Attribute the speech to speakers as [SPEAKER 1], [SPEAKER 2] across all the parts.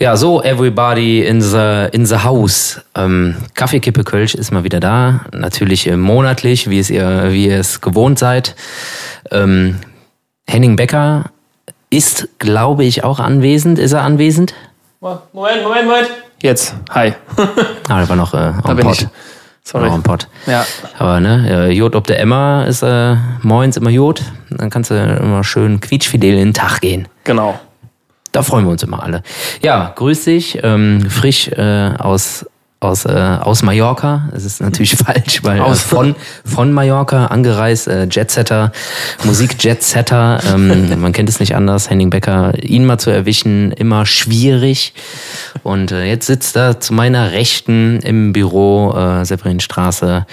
[SPEAKER 1] Ja, so, everybody in the, in the house. Ähm, Kaffeekippe Kölsch ist mal wieder da. Natürlich äh, monatlich, wie es ihr, wie ihr es gewohnt seid. Ähm, Henning Becker ist, glaube ich, auch anwesend. Ist er anwesend?
[SPEAKER 2] Moment, Moment, Moment. Jetzt, hi.
[SPEAKER 1] ah, der war noch äh,
[SPEAKER 2] da bin ich.
[SPEAKER 1] Sorry. Noch am Pott.
[SPEAKER 2] Ja.
[SPEAKER 1] Aber ne, Jod ob der Emma ist äh, moins immer Jod. Dann kannst du immer schön quietschfidel in den Tag gehen.
[SPEAKER 2] Genau.
[SPEAKER 1] Da freuen wir uns immer alle. Ja, grüß dich. Ähm, frisch äh, aus aus, äh, aus Mallorca. Es ist natürlich falsch, weil aus von, von Mallorca angereist, äh, Jetsetter, Musik-Jetsetter, ähm, man kennt es nicht anders, Henning Becker, ihn mal zu erwischen, immer schwierig. Und äh, jetzt sitzt er zu meiner Rechten im Büro, äh, Severinstraße,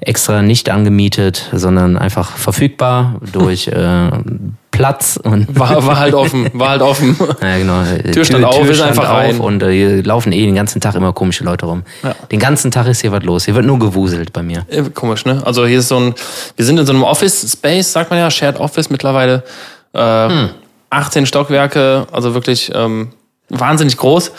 [SPEAKER 1] extra nicht angemietet, sondern einfach verfügbar durch äh, Platz und
[SPEAKER 2] war, war halt offen, war halt offen.
[SPEAKER 1] Ja, genau.
[SPEAKER 2] Tür stand Tür, auf, Tür ist einfach rein.
[SPEAKER 1] und äh, hier laufen eh den ganzen Tag immer komische Leute rum. Ja. Den ganzen Tag ist hier was los. Hier wird nur gewuselt bei mir.
[SPEAKER 2] Komisch, ne? Also hier ist so ein, wir sind in so einem Office Space, sagt man ja, Shared Office mittlerweile. Äh, hm. 18 Stockwerke, also wirklich ähm, wahnsinnig groß.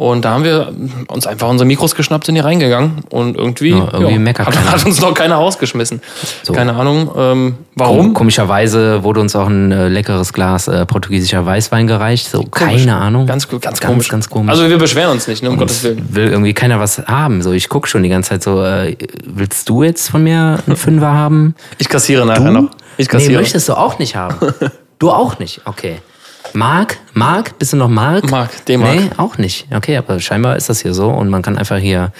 [SPEAKER 2] Und da haben wir uns einfach unsere Mikros geschnappt, sind hier reingegangen und irgendwie, ja, irgendwie ja, hat, hat, uns noch keiner rausgeschmissen. So. Keine Ahnung, ähm, warum.
[SPEAKER 1] komischerweise wurde uns auch ein äh, leckeres Glas äh, portugiesischer Weißwein gereicht. So, komisch. keine Ahnung.
[SPEAKER 2] Ganz, ganz, ganz, komisch. ganz komisch. Also wir beschweren uns nicht, ne, um Gottes Willen.
[SPEAKER 1] Will irgendwie keiner was haben. So, ich guck schon die ganze Zeit so, äh, willst du jetzt von mir einen Fünfer haben?
[SPEAKER 2] Ich kassiere nachher du? noch. Ich
[SPEAKER 1] kassiere. Nee, möchtest du auch nicht haben. du auch nicht, okay. Mark? Mark? Bist du noch Mark?
[SPEAKER 2] Mark, D-Mark.
[SPEAKER 1] Nee, auch nicht. Okay, aber scheinbar ist das hier so und man kann einfach hier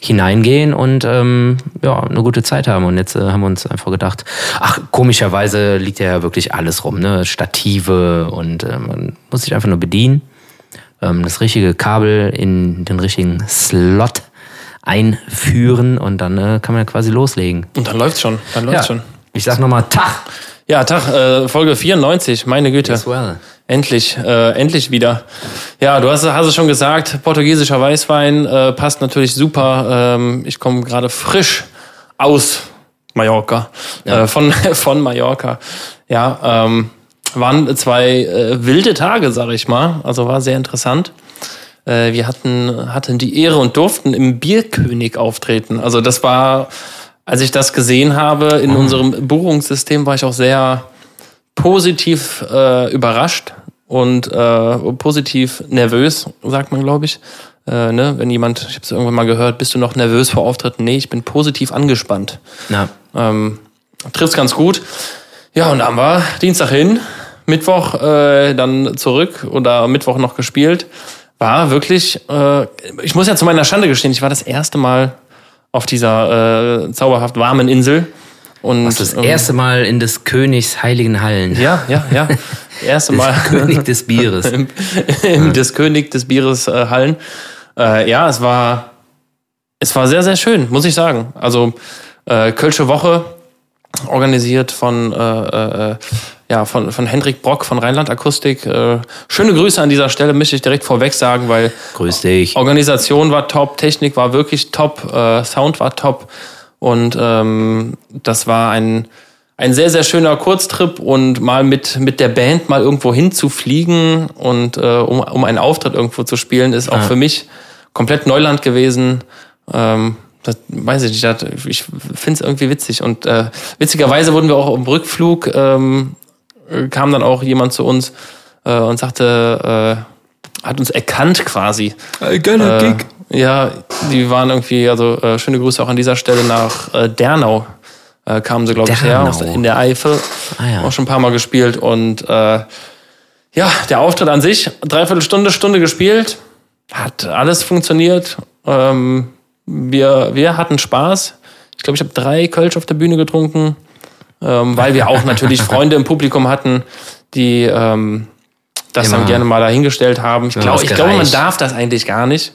[SPEAKER 1] hineingehen und ähm, ja, eine gute Zeit haben. Und jetzt äh, haben wir uns einfach gedacht, ach, komischerweise liegt ja wirklich alles rum, ne? Stative und äh, man muss sich einfach nur bedienen. Ähm, das richtige Kabel in den richtigen Slot einführen und dann äh, kann man ja quasi loslegen.
[SPEAKER 2] Und dann läuft's schon. Dann läuft's ja. schon.
[SPEAKER 1] Ich sag nochmal Tag.
[SPEAKER 2] Ja, Tag, äh, Folge 94, meine Güte. Yes, well. Endlich, äh, endlich wieder. Ja, du hast, hast es schon gesagt, portugiesischer Weißwein äh, passt natürlich super. Ähm, ich komme gerade frisch aus Mallorca, ja. äh, von, von Mallorca. Ja, ähm, waren zwei äh, wilde Tage, sag ich mal. Also war sehr interessant. Äh, wir hatten, hatten die Ehre und durften im Bierkönig auftreten. Also das war, als ich das gesehen habe in mhm. unserem Buchungssystem, war ich auch sehr positiv äh, überrascht und äh, positiv nervös, sagt man, glaube ich. Äh, ne? Wenn jemand, ich habe es irgendwann mal gehört, bist du noch nervös vor Auftritten? Nee, ich bin positiv angespannt.
[SPEAKER 1] Ja.
[SPEAKER 2] Ähm, trifft's ganz gut. Ja, und dann war Dienstag hin, Mittwoch äh, dann zurück oder Mittwoch noch gespielt. War wirklich, äh, ich muss ja zu meiner Schande gestehen, ich war das erste Mal auf dieser äh, zauberhaft warmen Insel.
[SPEAKER 1] Und, Was das erste Mal in des Königs heiligen Hallen.
[SPEAKER 2] Ja, ja, ja. Erste Mal.
[SPEAKER 1] König des Bieres.
[SPEAKER 2] Im, im des König des Bieres äh, Hallen. Äh, ja, es war, es war sehr, sehr schön, muss ich sagen. Also äh, Kölsche Woche organisiert von, äh, äh, ja, von, von Hendrik Brock von Rheinland Akustik. Äh, schöne Grüße an dieser Stelle, möchte ich direkt vorweg sagen, weil
[SPEAKER 1] Grüß dich.
[SPEAKER 2] Organisation war top, Technik war wirklich top, äh, Sound war top. Und ähm, das war ein, ein sehr, sehr schöner Kurztrip und mal mit, mit der Band mal irgendwo hinzufliegen und äh, um, um einen Auftritt irgendwo zu spielen, ist auch ja. für mich komplett Neuland gewesen. Ähm, das weiß ich nicht, das, ich finde es irgendwie witzig. Und äh, witzigerweise wurden wir auch im Rückflug, ähm, kam dann auch jemand zu uns äh, und sagte, äh, hat uns erkannt quasi.
[SPEAKER 1] Äh, Geiler äh, Gig.
[SPEAKER 2] Ja, die waren irgendwie, also äh, schöne Grüße auch an dieser Stelle nach äh, Dernau. Äh, kamen sie, glaube ich, her, in der Eifel. Ah, ja. Auch schon ein paar Mal gespielt. Und äh, ja, der Auftritt an sich, dreiviertel Stunde, Stunde gespielt. Hat alles funktioniert. Ähm, wir, wir hatten Spaß. Ich glaube, ich habe drei Kölsch auf der Bühne getrunken, ähm, weil wir auch natürlich Freunde im Publikum hatten, die ähm, das Immer. dann gerne mal dahingestellt haben. Ich glaube, ich glaube, man darf das eigentlich gar nicht.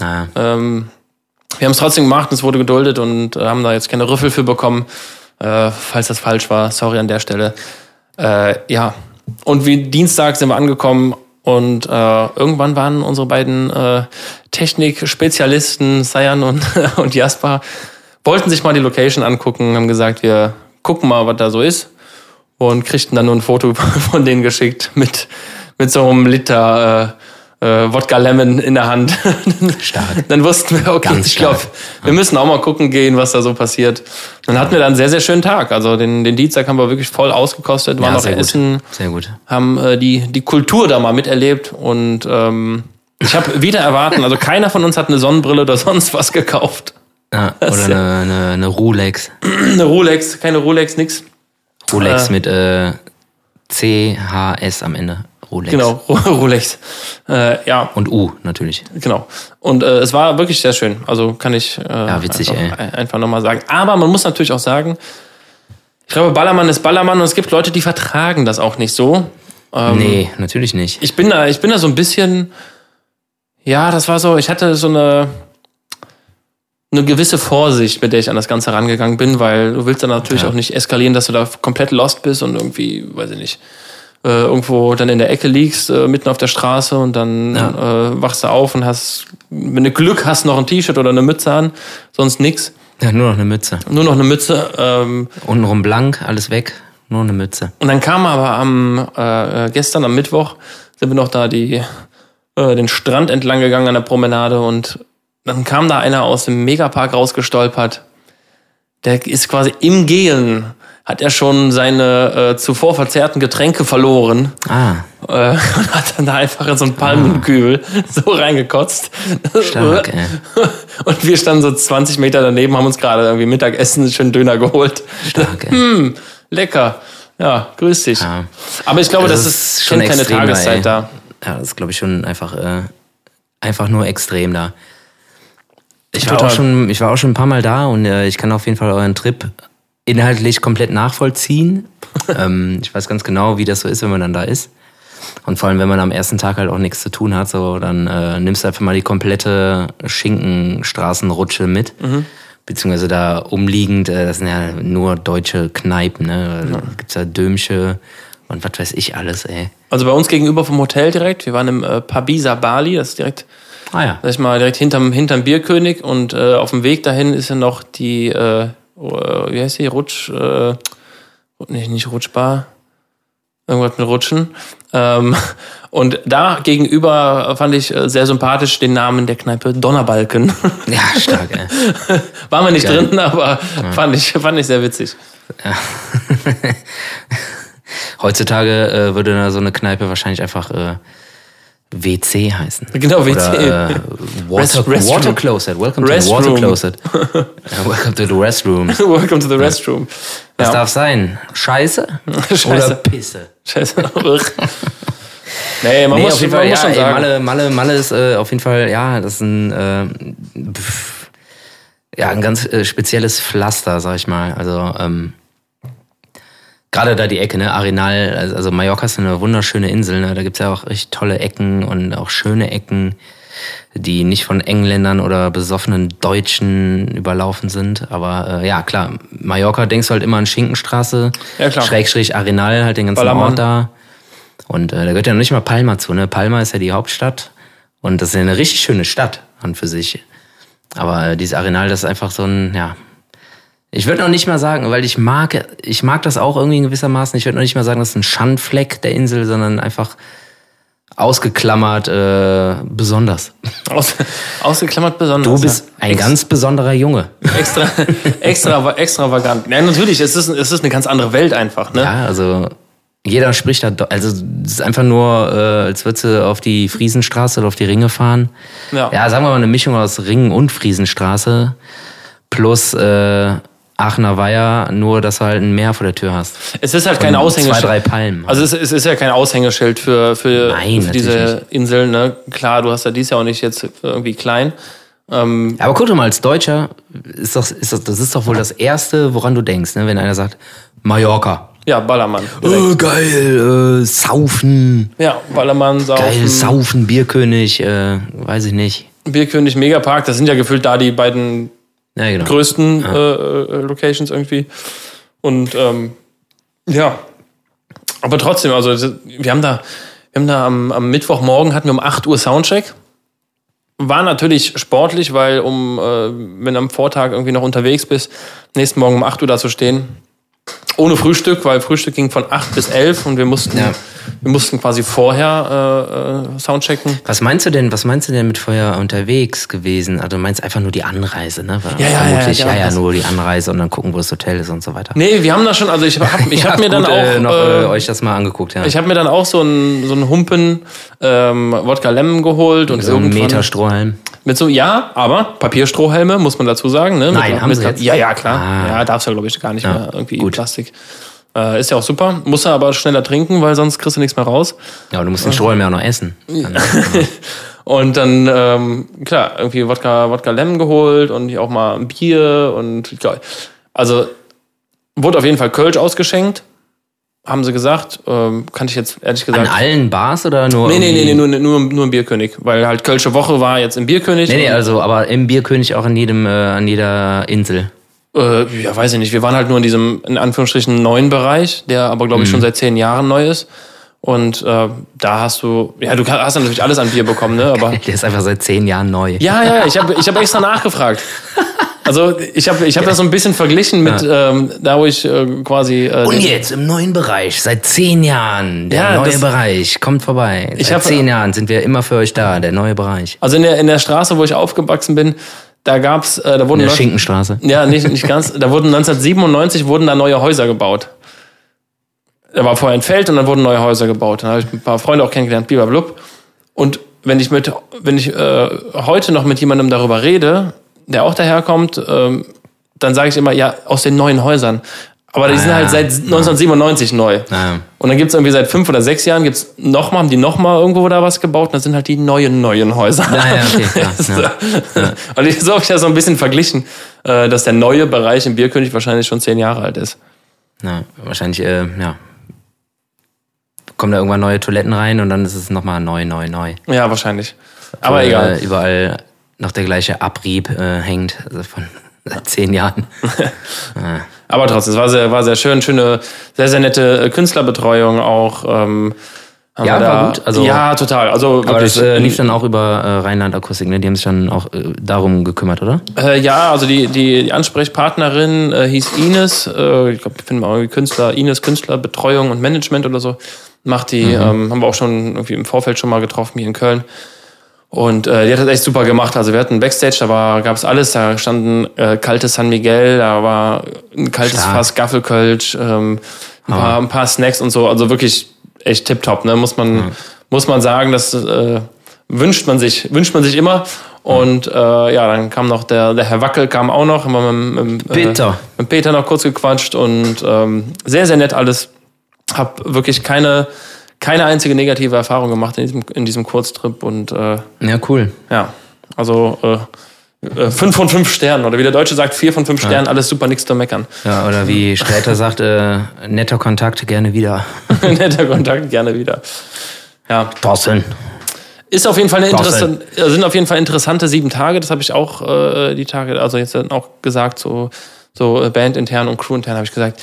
[SPEAKER 2] Ah. Ähm, wir haben es trotzdem gemacht, es wurde geduldet und äh, haben da jetzt keine Rüffel für bekommen. Äh, falls das falsch war, sorry an der Stelle. Äh, ja, und wie Dienstag sind wir angekommen und äh, irgendwann waren unsere beiden äh, Technik-Spezialisten, Sayan und, und Jasper, wollten sich mal die Location angucken, haben gesagt, wir gucken mal, was da so ist und kriegten dann nur ein Foto von denen geschickt mit, mit so einem Liter äh, Wodka Lemon in der Hand. Stark. dann wussten wir, okay, Ganz ich glaube, wir müssen auch mal gucken gehen, was da so passiert. Dann hatten wir dann einen sehr, sehr schönen Tag. Also den, den Dienstag haben wir wirklich voll ausgekostet, waren ja, noch essen,
[SPEAKER 1] sehr gut.
[SPEAKER 2] haben äh, die, die Kultur da mal miterlebt und ähm, ich habe wieder erwarten, also keiner von uns hat eine Sonnenbrille oder sonst was gekauft.
[SPEAKER 1] Ja, oder eine, eine, eine Rolex.
[SPEAKER 2] eine Rolex, keine Rolex, nix.
[SPEAKER 1] Rolex äh, mit äh, CHS am Ende.
[SPEAKER 2] Rolex. Genau, Rolex. Äh, ja.
[SPEAKER 1] Und U natürlich.
[SPEAKER 2] Genau. Und äh, es war wirklich sehr schön. Also kann ich äh,
[SPEAKER 1] ja, witzig,
[SPEAKER 2] einfach, ey. einfach nochmal sagen. Aber man muss natürlich auch sagen, ich glaube, Ballermann ist Ballermann und es gibt Leute, die vertragen das auch nicht so.
[SPEAKER 1] Ähm, nee, natürlich nicht.
[SPEAKER 2] Ich bin da, ich bin da so ein bisschen, ja, das war so, ich hatte so eine, eine gewisse Vorsicht, mit der ich an das Ganze rangegangen bin, weil du willst dann natürlich ja. auch nicht eskalieren, dass du da komplett lost bist und irgendwie, weiß ich nicht, äh, irgendwo dann in der Ecke liegst, äh, mitten auf der Straße und dann ja. äh, wachst du auf und hast, wenn du Glück hast, noch ein T-Shirt oder eine Mütze an, sonst nix.
[SPEAKER 1] Ja, nur noch eine Mütze.
[SPEAKER 2] Nur noch eine Mütze. Ähm,
[SPEAKER 1] Untenrum blank, alles weg, nur eine Mütze.
[SPEAKER 2] Und dann kam aber am äh, gestern, am Mittwoch, sind wir noch da die äh, den Strand entlang gegangen an der Promenade und dann kam da einer aus dem Megapark rausgestolpert. Der ist quasi im Gehen hat er schon seine äh, zuvor verzehrten Getränke verloren.
[SPEAKER 1] Ah.
[SPEAKER 2] Äh, und hat dann da einfach in so einen Palmenkübel ah. so reingekotzt.
[SPEAKER 1] Stark, ey.
[SPEAKER 2] Und wir standen so 20 Meter daneben, haben uns gerade irgendwie Mittagessen, schön Döner geholt.
[SPEAKER 1] Stark, ey.
[SPEAKER 2] Hm, lecker. Ja, grüß dich. Ja. Aber ich glaube, also das, ist schon keine Tageszeit ey. da.
[SPEAKER 1] Ja, das ist, glaube ich, schon einfach, äh, einfach nur extrem da. Ich war, auch schon, ich war auch schon ein paar Mal da und äh, ich kann auf jeden Fall euren Trip inhaltlich komplett nachvollziehen. ähm, ich weiß ganz genau, wie das so ist, wenn man dann da ist. Und vor allem, wenn man am ersten Tag halt auch nichts zu tun hat, so dann äh, nimmst du einfach mal die komplette Schinkenstraßenrutsche mit. Mhm. Beziehungsweise da umliegend, äh, das sind ja nur deutsche Kneipen, ne? Da gibt's ja Dömsche und was weiß ich alles, ey.
[SPEAKER 2] Also bei uns gegenüber vom Hotel direkt, wir waren im äh, Pabisa Bali, das ist direkt, ah, ja. sag ich mal, direkt hinterm, hinterm Bierkönig und äh, auf dem Weg dahin ist ja noch die äh, äh, wie heißt die, Rutsch, äh, nicht, nicht Rutschbar, irgendwas mit Rutschen. Ähm, und da gegenüber fand ich äh, sehr sympathisch den Namen der Kneipe Donnerbalken.
[SPEAKER 1] Ja, stark, ey.
[SPEAKER 2] War mir nicht Geil. drin, aber ja. fand, ich, fand ich sehr witzig. Ja.
[SPEAKER 1] Heutzutage äh, würde so eine Kneipe wahrscheinlich einfach äh, WC heißen.
[SPEAKER 2] Genau, WC.
[SPEAKER 1] Oder, äh, water, Rest, water Closet. Welcome to the Water Closet. welcome to the Restroom.
[SPEAKER 2] welcome to the Restroom.
[SPEAKER 1] Was ja. darf sein? Scheiße?
[SPEAKER 2] Scheiße.
[SPEAKER 1] Oder Pisse?
[SPEAKER 2] Scheiße. nee, man nee, muss, auf jeden Fall, ja, schon sagen.
[SPEAKER 1] Malle, Malle, Malle ist äh, auf jeden Fall, ja, das ist ein, äh, ja, ein ganz äh, spezielles Pflaster, sag ich mal. Also, ähm, gerade da die Ecke, ne, Arenal, also, also Mallorca ist eine wunderschöne Insel, ne? da gibt's ja auch echt tolle Ecken und auch schöne Ecken, die nicht von Engländern oder besoffenen Deutschen überlaufen sind. Aber äh, ja, klar, Mallorca denkst du halt immer an Schinkenstraße,
[SPEAKER 2] ja, klar.
[SPEAKER 1] Schrägstrich Arenal, halt den ganzen Ballermann. Ort da. Und äh, da gehört ja noch nicht mal Palma zu, ne? Palma ist ja die Hauptstadt und das ist ja eine richtig schöne Stadt an für sich. Aber äh, dieses Arenal, das ist einfach so ein, ja, ich würde noch nicht mal sagen, weil ich mag, ich mag das auch irgendwie in gewissermaßen. Ich würde noch nicht mal sagen, das ist ein Schandfleck der Insel, sondern einfach ausgeklammert äh, besonders.
[SPEAKER 2] Aus, ausgeklammert besonders.
[SPEAKER 1] Du bist ein Ex ganz besonderer Junge.
[SPEAKER 2] Extra, extra, extravagant. Ja, natürlich, es ist, es ist eine ganz andere Welt einfach. Ne?
[SPEAKER 1] Ja, also jeder spricht da, also es ist einfach nur, äh, als würdest du auf die Friesenstraße oder auf die Ringe fahren. Ja. ja, sagen wir mal eine Mischung aus Ringen und Friesenstraße plus äh, Aachener Weiher, nur dass du halt ein Meer vor der Tür hast.
[SPEAKER 2] Es ist halt kein Aushängeschild.
[SPEAKER 1] Zwei, drei Palmen.
[SPEAKER 2] Also es, es, ist ja kein Aushängeschild für, für, Nein, für diese Inseln. Ne? Klar, du hast ja dies ja auch nicht jetzt irgendwie klein.
[SPEAKER 1] Ähm Aber guck doch mal, als Deutscher ist doch, ist das, das ist doch wohl das Erste, woran du denkst, ne? wenn einer sagt, Mallorca.
[SPEAKER 2] Ja, Ballermann.
[SPEAKER 1] Oh, geil, äh, Saufen.
[SPEAKER 2] Ja, Ballermann,
[SPEAKER 1] Saufen. Geil, Saufen, Bierkönig, äh, weiß ich nicht.
[SPEAKER 2] Bierkönig, Megapark, das sind ja gefühlt da die beiden ja, genau. größten. Äh, äh, Locations irgendwie. Und ähm, ja, aber trotzdem, also wir haben da, wir haben da am, am Mittwochmorgen hatten wir um 8 Uhr Soundcheck. War natürlich sportlich, weil um, äh, wenn du am Vortag irgendwie noch unterwegs bist, nächsten Morgen um 8 Uhr da zu stehen, ohne Frühstück, weil Frühstück ging von 8 bis 11 und wir mussten ja. Wir mussten quasi vorher äh, äh, Soundchecken.
[SPEAKER 1] Was meinst du denn, was meinst du denn mit vorher unterwegs gewesen? Also du meinst einfach nur die Anreise, ne?
[SPEAKER 2] Ja, ja,
[SPEAKER 1] Vermutlich,
[SPEAKER 2] ja,
[SPEAKER 1] ja,
[SPEAKER 2] ja,
[SPEAKER 1] ja, nur die Anreise und dann gucken, wo das Hotel ist und so weiter.
[SPEAKER 2] Nee, wir haben da schon, also ich habe ich
[SPEAKER 1] Ihr
[SPEAKER 2] hab mir
[SPEAKER 1] habt
[SPEAKER 2] dann
[SPEAKER 1] gut,
[SPEAKER 2] auch
[SPEAKER 1] äh, noch äh,
[SPEAKER 2] äh,
[SPEAKER 1] euch das mal angeguckt, ja.
[SPEAKER 2] ich habe mir dann auch so einen so einen Humpen ähm, Wodka Lemon geholt und
[SPEAKER 1] so ein
[SPEAKER 2] irgendwann
[SPEAKER 1] Meter Strohhalm.
[SPEAKER 2] mit so ja, aber Papierstrohhelme muss man dazu sagen, ne?
[SPEAKER 1] Nein,
[SPEAKER 2] mit,
[SPEAKER 1] haben
[SPEAKER 2] mit,
[SPEAKER 1] sie jetzt?
[SPEAKER 2] Ja, ja, klar.
[SPEAKER 1] Ah.
[SPEAKER 2] Ja, darfst du glaube ich gar nicht
[SPEAKER 1] Ja,
[SPEAKER 2] mehr irgendwie
[SPEAKER 1] gut.
[SPEAKER 2] Plastik. Äh, ist ja auch super, muss er aber schneller trinken, weil sonst kriegst du nichts mehr raus.
[SPEAKER 1] Ja, und du musst den Strohhalm ja auch noch essen. Dann,
[SPEAKER 2] Und dann, ähm, klar, irgendwie Wodka, Wodka Lemon geholt und auch mal ein Bier und glaub, also wurde auf jeden Fall Kölsch ausgeschenkt, haben sie gesagt. Ähm, kann ich jetzt ehrlich
[SPEAKER 1] an
[SPEAKER 2] gesagt.
[SPEAKER 1] allen Bars oder nur?
[SPEAKER 2] Nee, nee, nee, nee, nur, nur, nur im Bierkönig, weil halt Kölsche Woche war jetzt im Bierkönig.
[SPEAKER 1] Nee, nee, also, aber im Bierkönig auch an jedem, äh, an jeder Insel.
[SPEAKER 2] Äh, ja, weiß ich nicht. Wir waren halt nur in diesem, in Anführungsstrichen, neuen Bereich, der aber, glaube ich,
[SPEAKER 1] Mhm.
[SPEAKER 2] schon seit zehn Jahren neu ist. Und äh, da hast du, ja, du hast natürlich alles an Bier bekommen, ne? Aber
[SPEAKER 1] Der ist einfach seit zehn Jahren neu.
[SPEAKER 2] Ja, ja, ich habe ich hab extra nachgefragt. Also ich habe ich hab das so ein bisschen verglichen mit ähm, da, wo ich äh, quasi... Äh,
[SPEAKER 1] Und jetzt im neuen Bereich, seit zehn Jahren, der
[SPEAKER 2] Ja,
[SPEAKER 1] neue Bereich, kommt vorbei.
[SPEAKER 2] Ich
[SPEAKER 1] seit
[SPEAKER 2] hab-
[SPEAKER 1] zehn Jahren sind wir immer für euch da, der neue Bereich.
[SPEAKER 2] Also in der, in der Straße, wo ich aufgewachsen bin, da gab's, äh, da wurden...
[SPEAKER 1] In der Schinkenstraße.
[SPEAKER 2] Ja, nicht, nicht ganz. Da wurden 1997 wurden da neue Häuser gebaut. Da war vorher ein Feld und dann wurden neue Häuser gebaut. Dann habe ich ein paar Freunde auch kennengelernt, blub. Und wenn ich mit, wenn ich äh, heute noch mit jemandem darüber rede, der auch daherkommt, ähm, dann sage ich immer, ja, aus den neuen Häusern. Aber die
[SPEAKER 1] Ah,
[SPEAKER 2] sind
[SPEAKER 1] ja.
[SPEAKER 2] halt seit 1997 neu.
[SPEAKER 1] Ja.
[SPEAKER 2] Und dann gibt's irgendwie seit fünf oder sechs Jahren gibt's noch mal, haben die noch mal irgendwo da was gebaut und das sind halt die neuen, neuen Häuser.
[SPEAKER 1] Ja, ja, okay, ja.
[SPEAKER 2] Und ich, so habe ich ja so ein bisschen verglichen, äh, dass der neue Bereich im Bierkönig wahrscheinlich schon zehn Jahre alt ist.
[SPEAKER 1] Ja, wahrscheinlich, äh, ja. Kommen da irgendwann neue Toiletten rein und dann ist es nochmal neu, neu, neu.
[SPEAKER 2] Ja, wahrscheinlich. Aber
[SPEAKER 1] Wo,
[SPEAKER 2] egal.
[SPEAKER 1] Äh, überall noch der gleiche Abrieb äh, hängt, also von seit zehn Jahren.
[SPEAKER 2] Aber trotzdem, es war sehr, war sehr schön, schöne, sehr, sehr nette äh, Künstlerbetreuung auch. Ähm,
[SPEAKER 1] Ja, war gut, also-
[SPEAKER 2] ja, total. Also
[SPEAKER 1] Aber das
[SPEAKER 2] wirklich,
[SPEAKER 1] äh, lief dann auch über äh, Rheinland Akustik, ne? Die haben sich dann auch äh, darum gekümmert, oder?
[SPEAKER 2] Äh, ja, also die, die, die Ansprechpartnerin äh, hieß Ines, äh, ich glaube, ich finde mal irgendwie Künstler, Ines Künstlerbetreuung und Management oder so, macht die, ähm, haben wir auch schon irgendwie im Vorfeld schon mal getroffen hier in Köln. Und äh, die hat das echt super gemacht. Also wir hatten Backstage, da war, gab's alles, da standen äh, kaltes San Miguel, da war ein kaltes
[SPEAKER 1] Stark.
[SPEAKER 2] Fass Gaffelkölsch, ähm, ein, paar, ein paar Snacks und so, also wirklich echt tipptopp, ne? Muss man, muss man sagen, das äh, wünscht man sich, wünscht man sich immer. Und äh, ja, dann kam noch der, der Herr Wackel kam auch noch, wir mit, mit,
[SPEAKER 1] Peter.
[SPEAKER 2] Äh, mit Peter noch kurz gequatscht und ähm, sehr, sehr nett alles. Hab wirklich keine, keine einzige negative Erfahrung gemacht in diesem, in diesem Kurztrip und äh,
[SPEAKER 1] Ja, cool.
[SPEAKER 2] ja, also äh, äh, fünf von fünf Sternen oder wie der Deutsche sagt, vier von fünf Sternen, alles super, nichts zu meckern.
[SPEAKER 1] Ja, oder wie Sträter sagt, äh, netter Kontakt, gerne wieder.
[SPEAKER 2] Netter Kontakt, gerne wieder. Ja,
[SPEAKER 1] Thorsten.
[SPEAKER 2] ist auf jeden Fall eine interessante, äh, sind auf jeden Fall interessante sieben Tage. Das habe ich auch äh, die Tage, also jetzt auch gesagt, so so äh, bandintern und crewintern habe ich gesagt.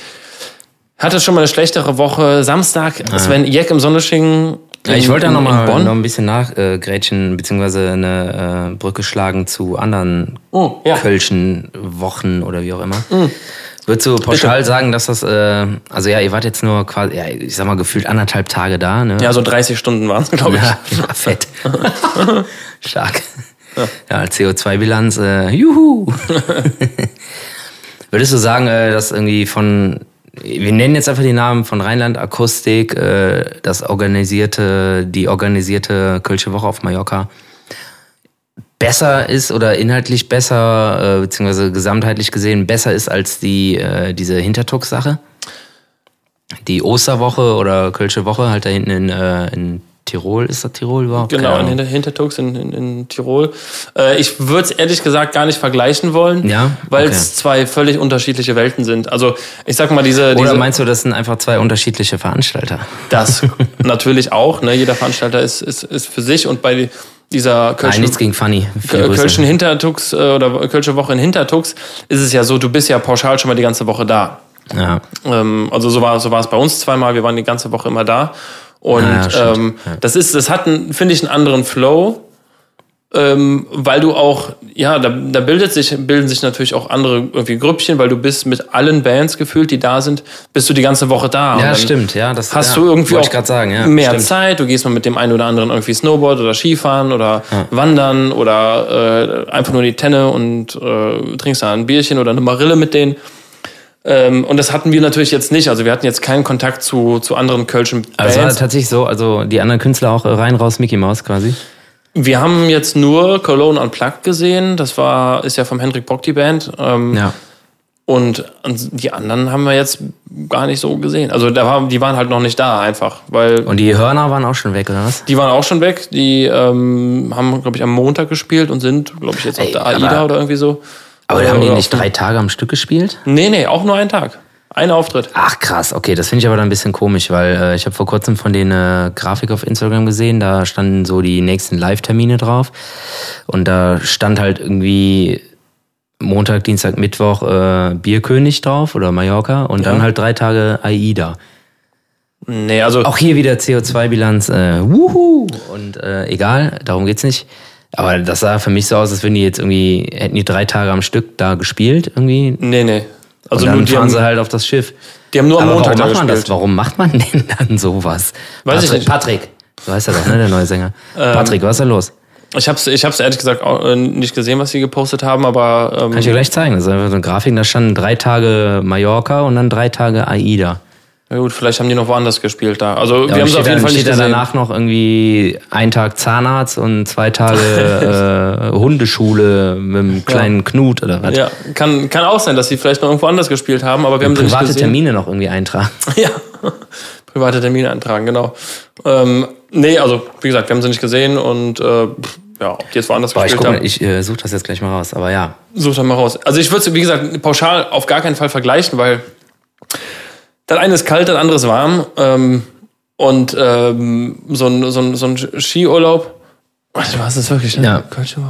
[SPEAKER 2] Hatte schon mal eine schlechtere Woche. Samstag, Sven Jeck im Sonneschingen.
[SPEAKER 1] Ja, ich
[SPEAKER 2] in-
[SPEAKER 1] wollte da
[SPEAKER 2] in-
[SPEAKER 1] noch
[SPEAKER 2] in
[SPEAKER 1] mal
[SPEAKER 2] Bonn.
[SPEAKER 1] noch ein bisschen nachgrätschen, beziehungsweise eine äh, Brücke schlagen zu anderen
[SPEAKER 2] Oh, ja.
[SPEAKER 1] Kölschen Wochen oder wie auch immer. Würdest du pauschal sagen, dass das, äh, also ja, ihr wart jetzt nur quasi, ja, ich sag mal, gefühlt anderthalb Tage da, ne?
[SPEAKER 2] Ja, so 30 Stunden waren es, glaube ich.
[SPEAKER 1] Ja, ja, fett. Stark. Ja, CO2-Bilanz, äh, juhu. Würdest du sagen, äh, dass irgendwie von, wir nennen jetzt einfach die Namen von Rheinland Akustik, äh, das organisierte, die organisierte Kölsche Woche auf Mallorca besser ist oder inhaltlich besser, äh, beziehungsweise gesamtheitlich gesehen besser ist als die, äh, diese Hintertux-Sache? Die Osterwoche oder Kölsche Woche halt da hinten in, äh, in Tirol, ist das Tirol überhaupt?
[SPEAKER 2] Genau, in Hintertux in, in, in Tirol. Äh, ich würde es ehrlich gesagt gar nicht vergleichen wollen,
[SPEAKER 1] Ja?
[SPEAKER 2] weil
[SPEAKER 1] Okay.
[SPEAKER 2] es zwei völlig unterschiedliche Welten sind. Also ich sag mal, diese,
[SPEAKER 1] Oder
[SPEAKER 2] diese
[SPEAKER 1] meinst du, das sind einfach zwei unterschiedliche Veranstalter?
[SPEAKER 2] das natürlich auch. Ne? Jeder Veranstalter ist, ist, ist für sich und bei dieser
[SPEAKER 1] Nein,
[SPEAKER 2] Kölschen,
[SPEAKER 1] nichts gegen Funny.
[SPEAKER 2] Kölschen Hintertux äh, oder Kölsche Woche in Hintertux ist es ja so, du bist ja pauschal schon mal die ganze Woche da.
[SPEAKER 1] Ja.
[SPEAKER 2] Ähm, also so war, so war es bei uns zweimal. Wir waren die ganze Woche immer da. Und
[SPEAKER 1] Ah, ja,
[SPEAKER 2] ähm,
[SPEAKER 1] Ja.
[SPEAKER 2] das ist, das hat, finde ich, einen anderen Flow. ähm, weil du auch, ja, da, da bildet sich, bilden sich natürlich auch andere irgendwie Grüppchen, weil du bist mit allen Bands gefühlt, die da sind, bist du die ganze Woche da.
[SPEAKER 1] Ja, stimmt, ja.
[SPEAKER 2] Das, hast ja, du irgendwie auch sagen, ja, mehr stimmt. Zeit, du gehst mal mit dem einen oder anderen irgendwie Snowboard oder Skifahren oder wandern oder äh, einfach nur in die Tenne und äh, trinkst da ein Bierchen oder eine Marille mit denen. Ähm, und das hatten wir natürlich jetzt nicht. Also wir hatten jetzt keinen Kontakt zu, zu anderen Kölschen Bands.
[SPEAKER 1] Also war tatsächlich so, also die anderen Künstler auch äh, rein raus Mickey Mouse quasi.
[SPEAKER 2] Wir haben jetzt nur Cologne Unplugged gesehen. Das war, ist ja vom Hendrik Bock die Band. Ähm, ja. Und die anderen haben wir jetzt gar nicht so gesehen. Also da war, die waren halt noch nicht da einfach, weil.
[SPEAKER 1] Und die Hörner waren auch schon weg, oder was?
[SPEAKER 2] Die waren auch schon weg. Die ähm, haben, glaube ich, am Montag gespielt und sind, glaube ich, jetzt auf der AIDA oder irgendwie so.
[SPEAKER 1] Aber oder, haben die nicht drei Tage am Stück gespielt?
[SPEAKER 2] Nee, nee, auch nur einen Tag. Ein Auftritt.
[SPEAKER 1] Ach krass, okay, das finde ich aber dann ein bisschen komisch, weil äh, ich habe vor kurzem von denen äh, Grafik auf Instagram gesehen, da standen so die nächsten Live-Termine drauf und da stand halt irgendwie Montag, Dienstag, Mittwoch äh, Bierkönig drauf oder Mallorca und ja. dann halt drei Tage AIDA. Nee, also auch hier wieder CO2-Bilanz, äh, wuhu und äh, egal, darum geht's nicht. Aber das sah für mich so aus, als würden die jetzt irgendwie, hätten die drei Tage am Stück da gespielt irgendwie.
[SPEAKER 2] Nee, nee.
[SPEAKER 1] Also und dann fahren haben, sie halt auf das Schiff.
[SPEAKER 2] Die haben nur am Montag
[SPEAKER 1] warum macht man das? Warum macht man denn dann sowas?
[SPEAKER 2] Weiß
[SPEAKER 1] Patrick,
[SPEAKER 2] ich nicht.
[SPEAKER 1] Patrick, du weißt ja doch, ne, der neue Sänger. Ähm, Patrick, was ist da los?
[SPEAKER 2] Ich hab's, ich hab's ehrlich gesagt auch äh, nicht gesehen, was sie gepostet haben, aber.
[SPEAKER 1] Ähm, Kann ich dir gleich zeigen. Das ist einfach so eine Grafik, da standen drei Tage Mallorca und dann drei Tage AIDA.
[SPEAKER 2] Ja gut, vielleicht haben die noch woanders gespielt da. Also ja, wir haben es auf jeden Fall nicht gesehen.
[SPEAKER 1] danach noch irgendwie ein Tag Zahnarzt und zwei Tage äh, Hundeschule mit einem kleinen ja. Knut oder was.
[SPEAKER 2] Ja, kann, kann auch sein, dass sie vielleicht noch irgendwo anders gespielt haben, aber wir und haben
[SPEAKER 1] private nicht Termine noch irgendwie eintragen.
[SPEAKER 2] Ja, private Termine eintragen, genau. Ähm, nee, also wie gesagt, wir haben sie nicht gesehen und äh, ja, ob die jetzt woanders Boah, gespielt
[SPEAKER 1] ich
[SPEAKER 2] guck, haben.
[SPEAKER 1] Ich äh, suche das jetzt gleich mal raus, aber ja.
[SPEAKER 2] Such das mal raus. Also ich würde wie gesagt, pauschal auf gar keinen Fall vergleichen, weil das eine ist kalt, das andere ist warm. Ähm, und ähm, so, ein, so, ein, so ein Skiurlaub. Warte, was ist wirklich? Ne? Ja. Kölsche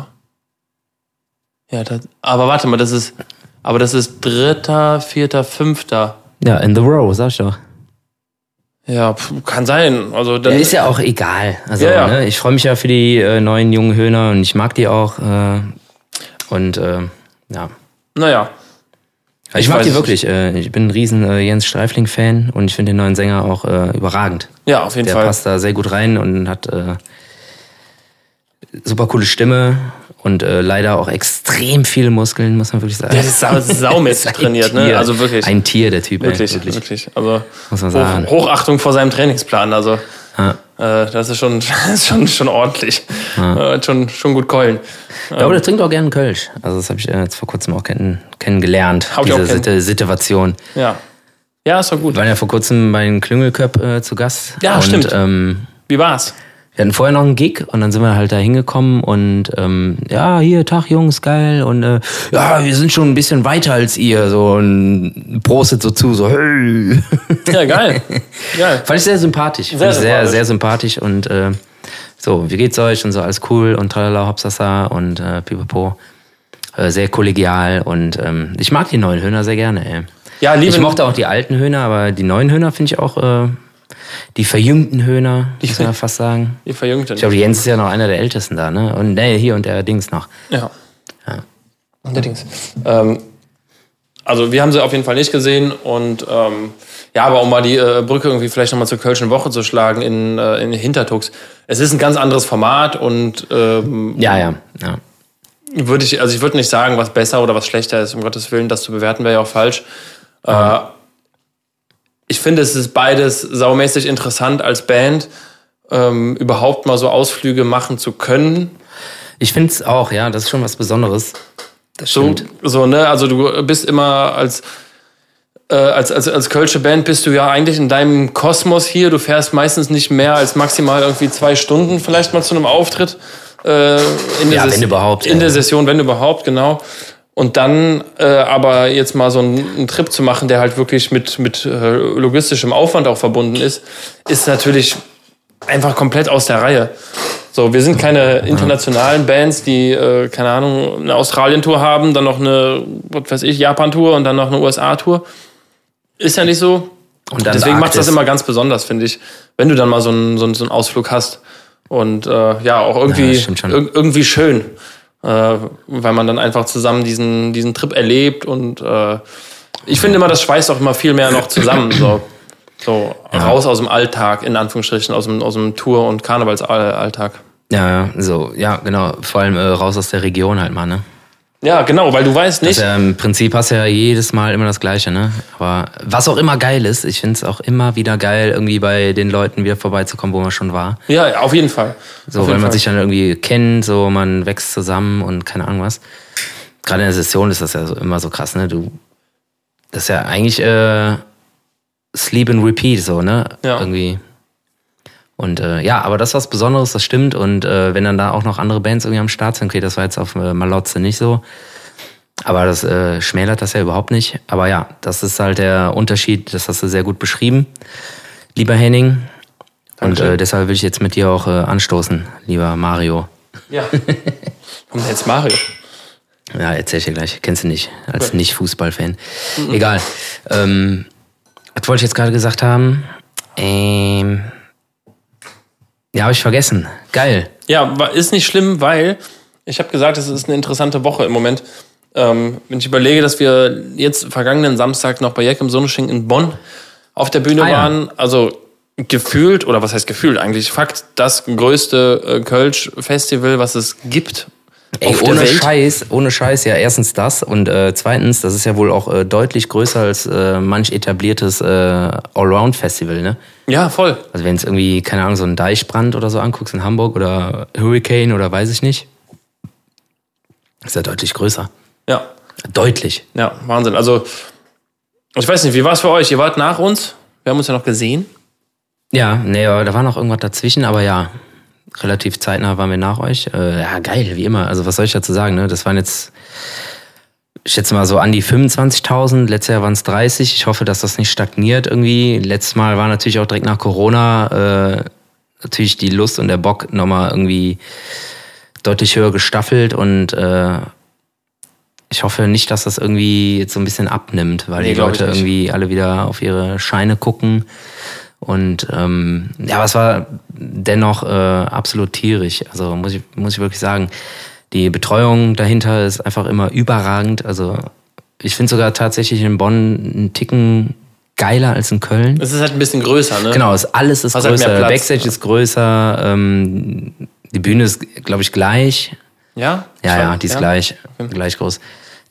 [SPEAKER 2] Ja, das, aber warte mal, das ist, aber das ist dritter, vierter, fünfter.
[SPEAKER 1] Ja, in the row, sag ich doch.
[SPEAKER 2] Ja, kann sein. Also
[SPEAKER 1] ja, ist ja auch egal. Also ja, ja. Ne, ich freue mich ja für die äh, neuen jungen Höhner und ich mag die auch. Äh, und äh, ja.
[SPEAKER 2] Naja.
[SPEAKER 1] Ich, ich mag die wirklich. Äh, ich bin ein riesen äh, Jens Streifling-Fan und ich finde den neuen Sänger auch äh, überragend.
[SPEAKER 2] Ja, auf jeden
[SPEAKER 1] Der
[SPEAKER 2] Fall.
[SPEAKER 1] Der passt da sehr gut rein und hat äh, super coole Stimme und äh, leider auch extrem viele Muskeln, muss man wirklich sagen.
[SPEAKER 2] Der ist sau saumäßig trainiert, ne? Also wirklich.
[SPEAKER 1] Ein Tier, der Typ.
[SPEAKER 2] Wirklich, ey, wirklich. wirklich. Also muss man sagen. Hoch, Hochachtung vor seinem Trainingsplan. Also ja. Äh, das ist schon, ist schon, schon ordentlich. Ja. Schon, schon gut keulen.
[SPEAKER 1] Ja, aber der trinkt auch gerne Kölsch. Also das habe ich äh, jetzt vor kurzem auch kenn kennengelernt, Hab diese kenn Situation.
[SPEAKER 2] Ja. Ja, ist doch gut.
[SPEAKER 1] Wir waren ja vor kurzem bei den Klüngelköp äh, zu Gast.
[SPEAKER 2] Ja, und, stimmt. Ähm, Wie war's?
[SPEAKER 1] Wir hatten vorher noch einen Gig und dann sind wir halt da hingekommen und ähm, ja, hier, Tag Jungs, geil und äh, ja, wir sind schon ein bisschen weiter als ihr, so und prostet so zu, so hey.
[SPEAKER 2] Ja, geil. geil.
[SPEAKER 1] Fand ich sehr sympathisch. Sehr, sympathisch. sehr, sehr sympathisch und äh, so, wie geht's euch und so, alles cool und tralala, hopsasa und äh, pipapo. Äh, sehr kollegial und ähm, ich mag die neuen Höhner sehr gerne, ey. Ja, liebe ich mochte auch die alten Höhner, aber die neuen Höhner finde ich auch äh, die verjüngten Höhner, die muss man fast sagen.
[SPEAKER 2] Die verjüngten.
[SPEAKER 1] Ich glaube, Jens ist ja noch einer der ältesten da, ne? Und nee, hier und der Dings noch.
[SPEAKER 2] Ja. ja. Und der Dings. Ähm, also wir haben sie auf jeden Fall nicht gesehen und ähm, ja, aber um mal die äh, Brücke irgendwie vielleicht nochmal zur Kölschen Woche zu schlagen in, äh, in Hintertux. Es ist ein ganz anderes Format und ähm,
[SPEAKER 1] ja, ja, ja.
[SPEAKER 2] Würde ich, also ich würde nicht sagen, was besser oder was schlechter ist, um Gottes Willen, das zu bewerten wäre ja auch falsch. Mhm. Äh, ich finde, es ist beides saumäßig interessant als Band, ähm, überhaupt mal so Ausflüge machen zu können.
[SPEAKER 1] Ich finde es auch, ja, das ist schon was Besonderes.
[SPEAKER 2] Das stimmt. So, so, ne, also du bist immer als, äh, als, als, als Kölsche Band bist du ja eigentlich in deinem Kosmos hier. Du fährst meistens nicht mehr als maximal irgendwie zwei Stunden vielleicht mal zu einem Auftritt. Äh,
[SPEAKER 1] in der ja, wenn überhaupt.
[SPEAKER 2] In ja. der Session, wenn überhaupt, genau. Und dann äh, aber jetzt mal so einen, einen, Trip zu machen, der halt wirklich mit, mit äh, logistischem Aufwand auch verbunden ist, ist natürlich einfach komplett aus der Reihe. So, wir sind keine internationalen Bands, die, äh, keine Ahnung, eine Australien-Tour haben, dann noch eine, was weiß ich, Japan-Tour und dann noch eine USA-Tour. Ist ja nicht so. Und Deswegen macht das immer ganz besonders, finde ich, wenn du dann mal so einen, so einen, so einen Ausflug hast. Und äh, ja, auch irgendwie, ja, irgendwie schön, äh, weil man dann einfach zusammen diesen, diesen Trip erlebt und äh, ich finde immer, das schweißt auch immer viel mehr noch zusammen. So, so ja. raus aus dem Alltag, in Anführungsstrichen, aus dem, aus dem Tour- und Karnevalsalltag.
[SPEAKER 1] Ja, so, ja, genau. Vor allem äh, raus aus der Region halt mal, ne?
[SPEAKER 2] Ja, genau, weil du weißt nicht.
[SPEAKER 1] Ja, Im Prinzip hast du ja jedes Mal immer das Gleiche, ne? Aber was auch immer geil ist, ich finde es auch immer wieder geil, irgendwie bei den Leuten wieder vorbeizukommen, wo man schon war.
[SPEAKER 2] Ja, auf jeden Fall.
[SPEAKER 1] So, weil man Fall. sich dann irgendwie kennt, so man wächst zusammen und keine Ahnung was. Gerade in der Session ist das ja so, immer so krass, ne? Du, das ist ja eigentlich äh, Sleep and Repeat, so, ne? Ja. Irgendwie. Und äh, ja, aber das ist was Besonderes, das stimmt. Und äh, wenn dann da auch noch andere Bands irgendwie am Start sind, okay, das war jetzt auf äh, Malotze nicht so. Aber das äh, schmälert das ja überhaupt nicht. Aber ja, das ist halt der Unterschied, das hast du sehr gut beschrieben, lieber Henning. Und äh, deshalb will ich jetzt mit dir auch äh, anstoßen, lieber Mario.
[SPEAKER 2] Ja. Warum jetzt Mario?
[SPEAKER 1] Ja, erzähl ich dir gleich. Kennst du nicht, als okay. Nicht-Fußballfan. Mhm. Egal. Ähm, was wollte ich jetzt gerade gesagt haben? Ähm, ja, habe ich vergessen. Geil.
[SPEAKER 2] Ja, ist nicht schlimm, weil ich habe gesagt, es ist eine interessante Woche im Moment. Ähm, wenn ich überlege, dass wir jetzt vergangenen Samstag noch bei Jack im Sonnenschein in Bonn auf der Bühne ah, ja. waren, also gefühlt, oder was heißt gefühlt eigentlich, Fakt, das größte äh, Kölsch-Festival, was es gibt
[SPEAKER 1] Ey, ohne Scheiß, ohne Scheiß, ja, erstens das und äh, zweitens, das ist ja wohl auch äh, deutlich größer als äh, manch etabliertes äh, Allround-Festival, ne?
[SPEAKER 2] Ja, voll.
[SPEAKER 1] Also wenn es irgendwie, keine Ahnung, so ein Deichbrand oder so anguckst in Hamburg oder Hurricane oder weiß ich nicht, ist ja deutlich größer.
[SPEAKER 2] Ja.
[SPEAKER 1] Deutlich.
[SPEAKER 2] Ja, Wahnsinn. Also, ich weiß nicht, wie war es für euch? Ihr wart nach uns, wir haben uns ja noch gesehen.
[SPEAKER 1] Ja, nee, da war noch irgendwas dazwischen, aber ja, relativ zeitnah waren wir nach euch. Äh, ja, geil, wie immer. Also was soll ich dazu sagen? Ne? Das waren jetzt, ich schätze mal so an die 25.000. Letztes Jahr waren es 30. Ich hoffe, dass das nicht stagniert irgendwie. Letztes Mal war natürlich auch direkt nach Corona äh, natürlich die Lust und der Bock nochmal irgendwie deutlich höher gestaffelt und äh, ich hoffe nicht, dass das irgendwie jetzt so ein bisschen abnimmt, weil nee, die Leute irgendwie alle wieder auf ihre Scheine gucken und ähm, ja, aber es war dennoch äh, absolut tierisch. Also muss ich, muss ich wirklich sagen, die Betreuung dahinter ist einfach immer überragend. Also ich finde sogar tatsächlich in Bonn einen Ticken geiler als in Köln.
[SPEAKER 2] Es ist halt ein bisschen größer, ne?
[SPEAKER 1] Genau, es, alles ist Hast halt größer. Halt Backstage ist größer, ähm, die Bühne ist, glaube ich, gleich.
[SPEAKER 2] Ja?
[SPEAKER 1] Ja, ja, die ist ja? gleich, okay. gleich groß.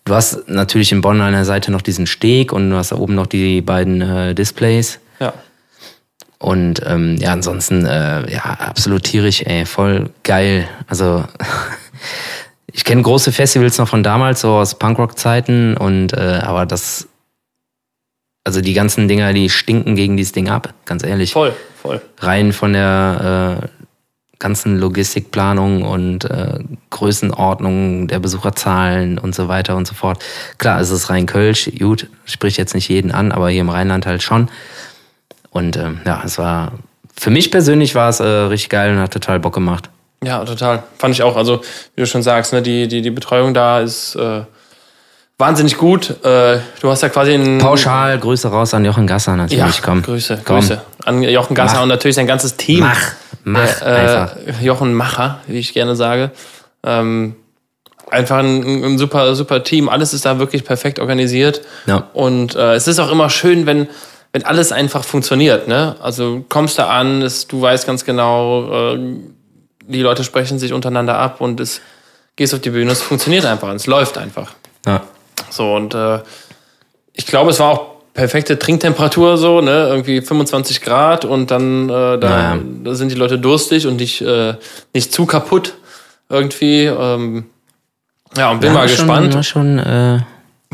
[SPEAKER 1] Du hast natürlich in Bonn an der Seite noch diesen Steg und du hast da oben noch die beiden äh, Displays.
[SPEAKER 2] Ja.
[SPEAKER 1] Und ähm, ja, ansonsten, äh, ja, absolut tierisch, ey, voll geil. Also ich kenne große Festivals noch von damals, so aus Punkrock-Zeiten, und äh, aber das, also die ganzen Dinger, die stinken gegen dieses Ding ab, ganz ehrlich.
[SPEAKER 2] Voll, voll.
[SPEAKER 1] Rein von der äh, ganzen Logistikplanung und äh, Größenordnung der Besucherzahlen und so weiter und so fort. Klar, es ist rein Kölsch, gut, spricht jetzt nicht jeden an, aber hier im Rheinland halt schon. Und ähm, ja, es war, für mich persönlich war es äh, richtig geil und hat total Bock gemacht.
[SPEAKER 2] Ja, total. Fand ich auch. Also, wie du schon sagst, ne, die, die, die Betreuung da ist äh, wahnsinnig gut. Äh, du hast ja quasi ein.
[SPEAKER 1] Pauschal, Grüße raus an Jochen Gasser natürlich. Ja,
[SPEAKER 2] komm. Grüße, komm. Grüße. An Jochen Gasser mach. und natürlich sein ganzes Team.
[SPEAKER 1] Mach, mach äh, einfach.
[SPEAKER 2] Jochen Macher, wie ich gerne sage. Ähm, einfach ein, ein, super, super Team. Alles ist da wirklich perfekt organisiert.
[SPEAKER 1] Ja.
[SPEAKER 2] Und äh, es ist auch immer schön, wenn wenn alles einfach funktioniert, ne? Also kommst da an, ist, du weißt ganz genau, äh, die Leute sprechen sich untereinander ab und es gehst auf die Bühne, es funktioniert einfach, es läuft einfach.
[SPEAKER 1] Ja.
[SPEAKER 2] So und äh, ich glaube, es war auch perfekte Trinktemperatur so, ne? Irgendwie 25 Grad und dann äh, da, naja. da sind die Leute durstig und nicht, äh, nicht zu kaputt irgendwie. Ähm, ja, und bin ja, mal
[SPEAKER 1] schon,
[SPEAKER 2] gespannt.
[SPEAKER 1] War schon, äh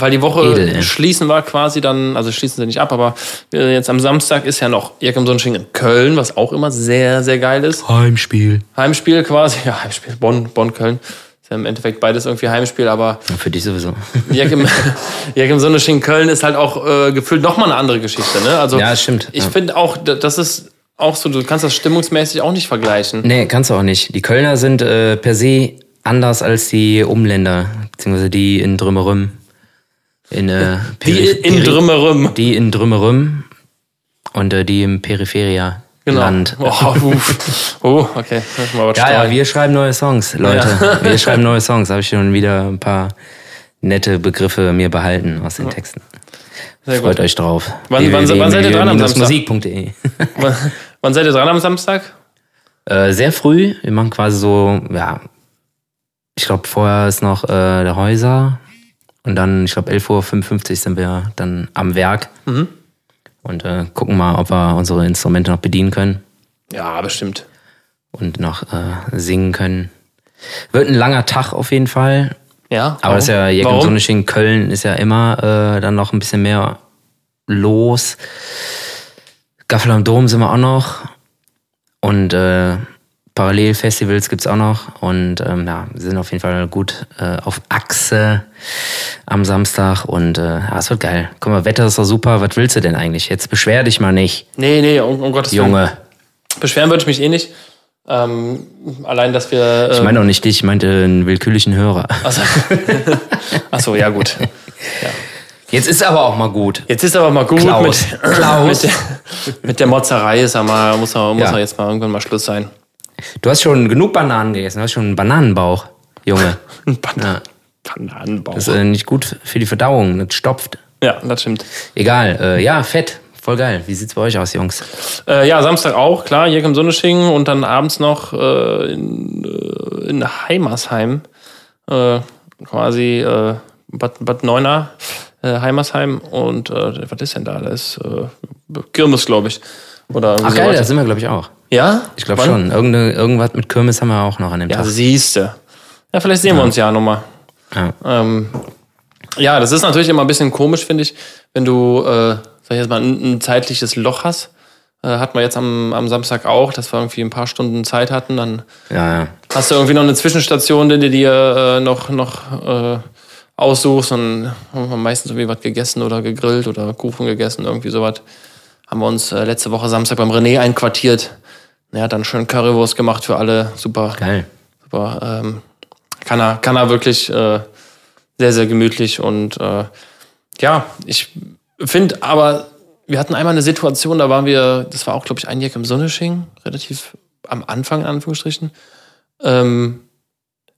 [SPEAKER 2] weil die Woche Edel, schließen wir quasi dann, also schließen sie nicht ab, aber jetzt am Samstag ist ja noch Jakob Sonnenschein in Köln, was auch immer sehr, sehr geil ist.
[SPEAKER 1] Heimspiel.
[SPEAKER 2] Heimspiel quasi, ja, Heimspiel, Bonn, Bonn, Köln. Ist ja im Endeffekt beides irgendwie Heimspiel, aber.
[SPEAKER 1] Ja, für dich sowieso.
[SPEAKER 2] Jakob Sonnenschein Köln ist halt auch äh, gefühlt nochmal eine andere Geschichte, ne? Also,
[SPEAKER 1] ja, stimmt.
[SPEAKER 2] Ich
[SPEAKER 1] ja.
[SPEAKER 2] finde auch, das ist auch so, du kannst das stimmungsmäßig auch nicht vergleichen.
[SPEAKER 1] Nee, kannst du auch nicht. Die Kölner sind äh, per se anders als die Umländer, beziehungsweise die in Drümerüm. In, äh,
[SPEAKER 2] die in Drümmerum.
[SPEAKER 1] Die in Drümmerum und äh, die im Peripheria. genau. Land.
[SPEAKER 2] Oh, oh okay.
[SPEAKER 1] ja, ja, wir schreiben neue Songs, Leute. Ja. Wir schreiben neue Songs. Habe ich schon wieder ein paar nette Begriffe mir behalten aus den ja. Texten. Sehr Freut gut. euch drauf.
[SPEAKER 2] Wann, wann, wann seid ihr dran am Samstag? Musik.de. wann, wann seid ihr dran am Samstag?
[SPEAKER 1] Äh, sehr früh. Wir machen quasi so, ja, ich glaube, vorher ist noch äh, der Häuser. Und dann, ich glaube, 11.55 Uhr sind wir dann am Werk. Mhm. Und äh, gucken mal, ob wir unsere Instrumente noch bedienen können.
[SPEAKER 2] Ja, bestimmt.
[SPEAKER 1] Und noch äh, singen können. Wird ein langer Tag auf jeden Fall.
[SPEAKER 2] Ja.
[SPEAKER 1] Aber das ist ja Jack und Sonnenschein Köln ist ja immer äh, dann noch ein bisschen mehr los. Gaffel am Dom sind wir auch noch. Und äh, Parallelfestivals gibt's auch noch. Und ähm, ja, wir sind auf jeden Fall gut äh, auf Achse am Samstag. Und äh, ja, es wird geil. Guck mal, Wetter ist doch super. Was willst du denn eigentlich? Jetzt beschwer dich mal nicht.
[SPEAKER 2] Nee, nee, um, um Gottes
[SPEAKER 1] Willen. Junge.
[SPEAKER 2] Beschweren würde ich mich eh nicht. Ähm, allein, dass wir.
[SPEAKER 1] Äh ich meine auch nicht dich, ich meinte einen willkürlichen Hörer.
[SPEAKER 2] Achso, Ach so, ja, gut. Ja.
[SPEAKER 1] Jetzt ist aber auch mal gut.
[SPEAKER 2] Jetzt ist aber mal gut.
[SPEAKER 1] Klaus.
[SPEAKER 2] Mit, Klaus. mit, der, mit der Mozzerei ist mal, muss, muss ja. jetzt mal irgendwann mal Schluss sein.
[SPEAKER 1] Du hast schon genug Bananen gegessen, du hast schon einen Bananenbauch, Junge.
[SPEAKER 2] Ein Ban ja. Bananenbauch.
[SPEAKER 1] Das ist äh, nicht gut für die Verdauung, das stopft.
[SPEAKER 2] Ja, das stimmt.
[SPEAKER 1] Egal, äh, ja, fett. Voll geil. Wie sieht's bei euch aus, Jungs?
[SPEAKER 2] Äh, ja, Samstag auch, klar, hier im Sonneschingen und dann abends noch äh, in, äh, in Heimersheim. Äh, quasi Bad, Bad Neuner, Heimersheim. Und was ist denn da? Da ist Kirmes, glaube ich. Oder
[SPEAKER 1] Ach geil, da sind wir, glaube ich, auch.
[SPEAKER 2] Ja?
[SPEAKER 1] Ich glaube schon. Irgende, irgendwas mit Kirmes haben wir auch noch an dem
[SPEAKER 2] ja,
[SPEAKER 1] Tag.
[SPEAKER 2] Ja, siehste. Ja, vielleicht sehen ja. wir uns ja nochmal. Ja. Ähm, ja, das ist natürlich immer ein bisschen komisch, finde ich, wenn du äh, sag ich jetzt mal, ein, ein zeitliches Loch hast. Äh, hatten wir jetzt am, am Samstag auch, dass wir irgendwie ein paar Stunden Zeit hatten. Dann
[SPEAKER 1] ja, ja.
[SPEAKER 2] hast du irgendwie noch eine Zwischenstation, die du dir äh, noch, noch äh, aussuchst. Und haben wir meistens irgendwie was gegessen oder gegrillt oder Kuchen gegessen, irgendwie sowas. Haben wir uns äh, letzte Woche Samstag beim René einquartiert. Ja, dann schön Currywurst gemacht für alle. Super.
[SPEAKER 1] Geil.
[SPEAKER 2] Super. Ähm, kann er, kann er wirklich äh, sehr, sehr gemütlich und äh, ja, ich Finde aber, wir hatten einmal eine Situation, da waren wir, das war auch, glaube ich, ein Jahr im Sonnesching, relativ am Anfang, in Anführungsstrichen. Ähm,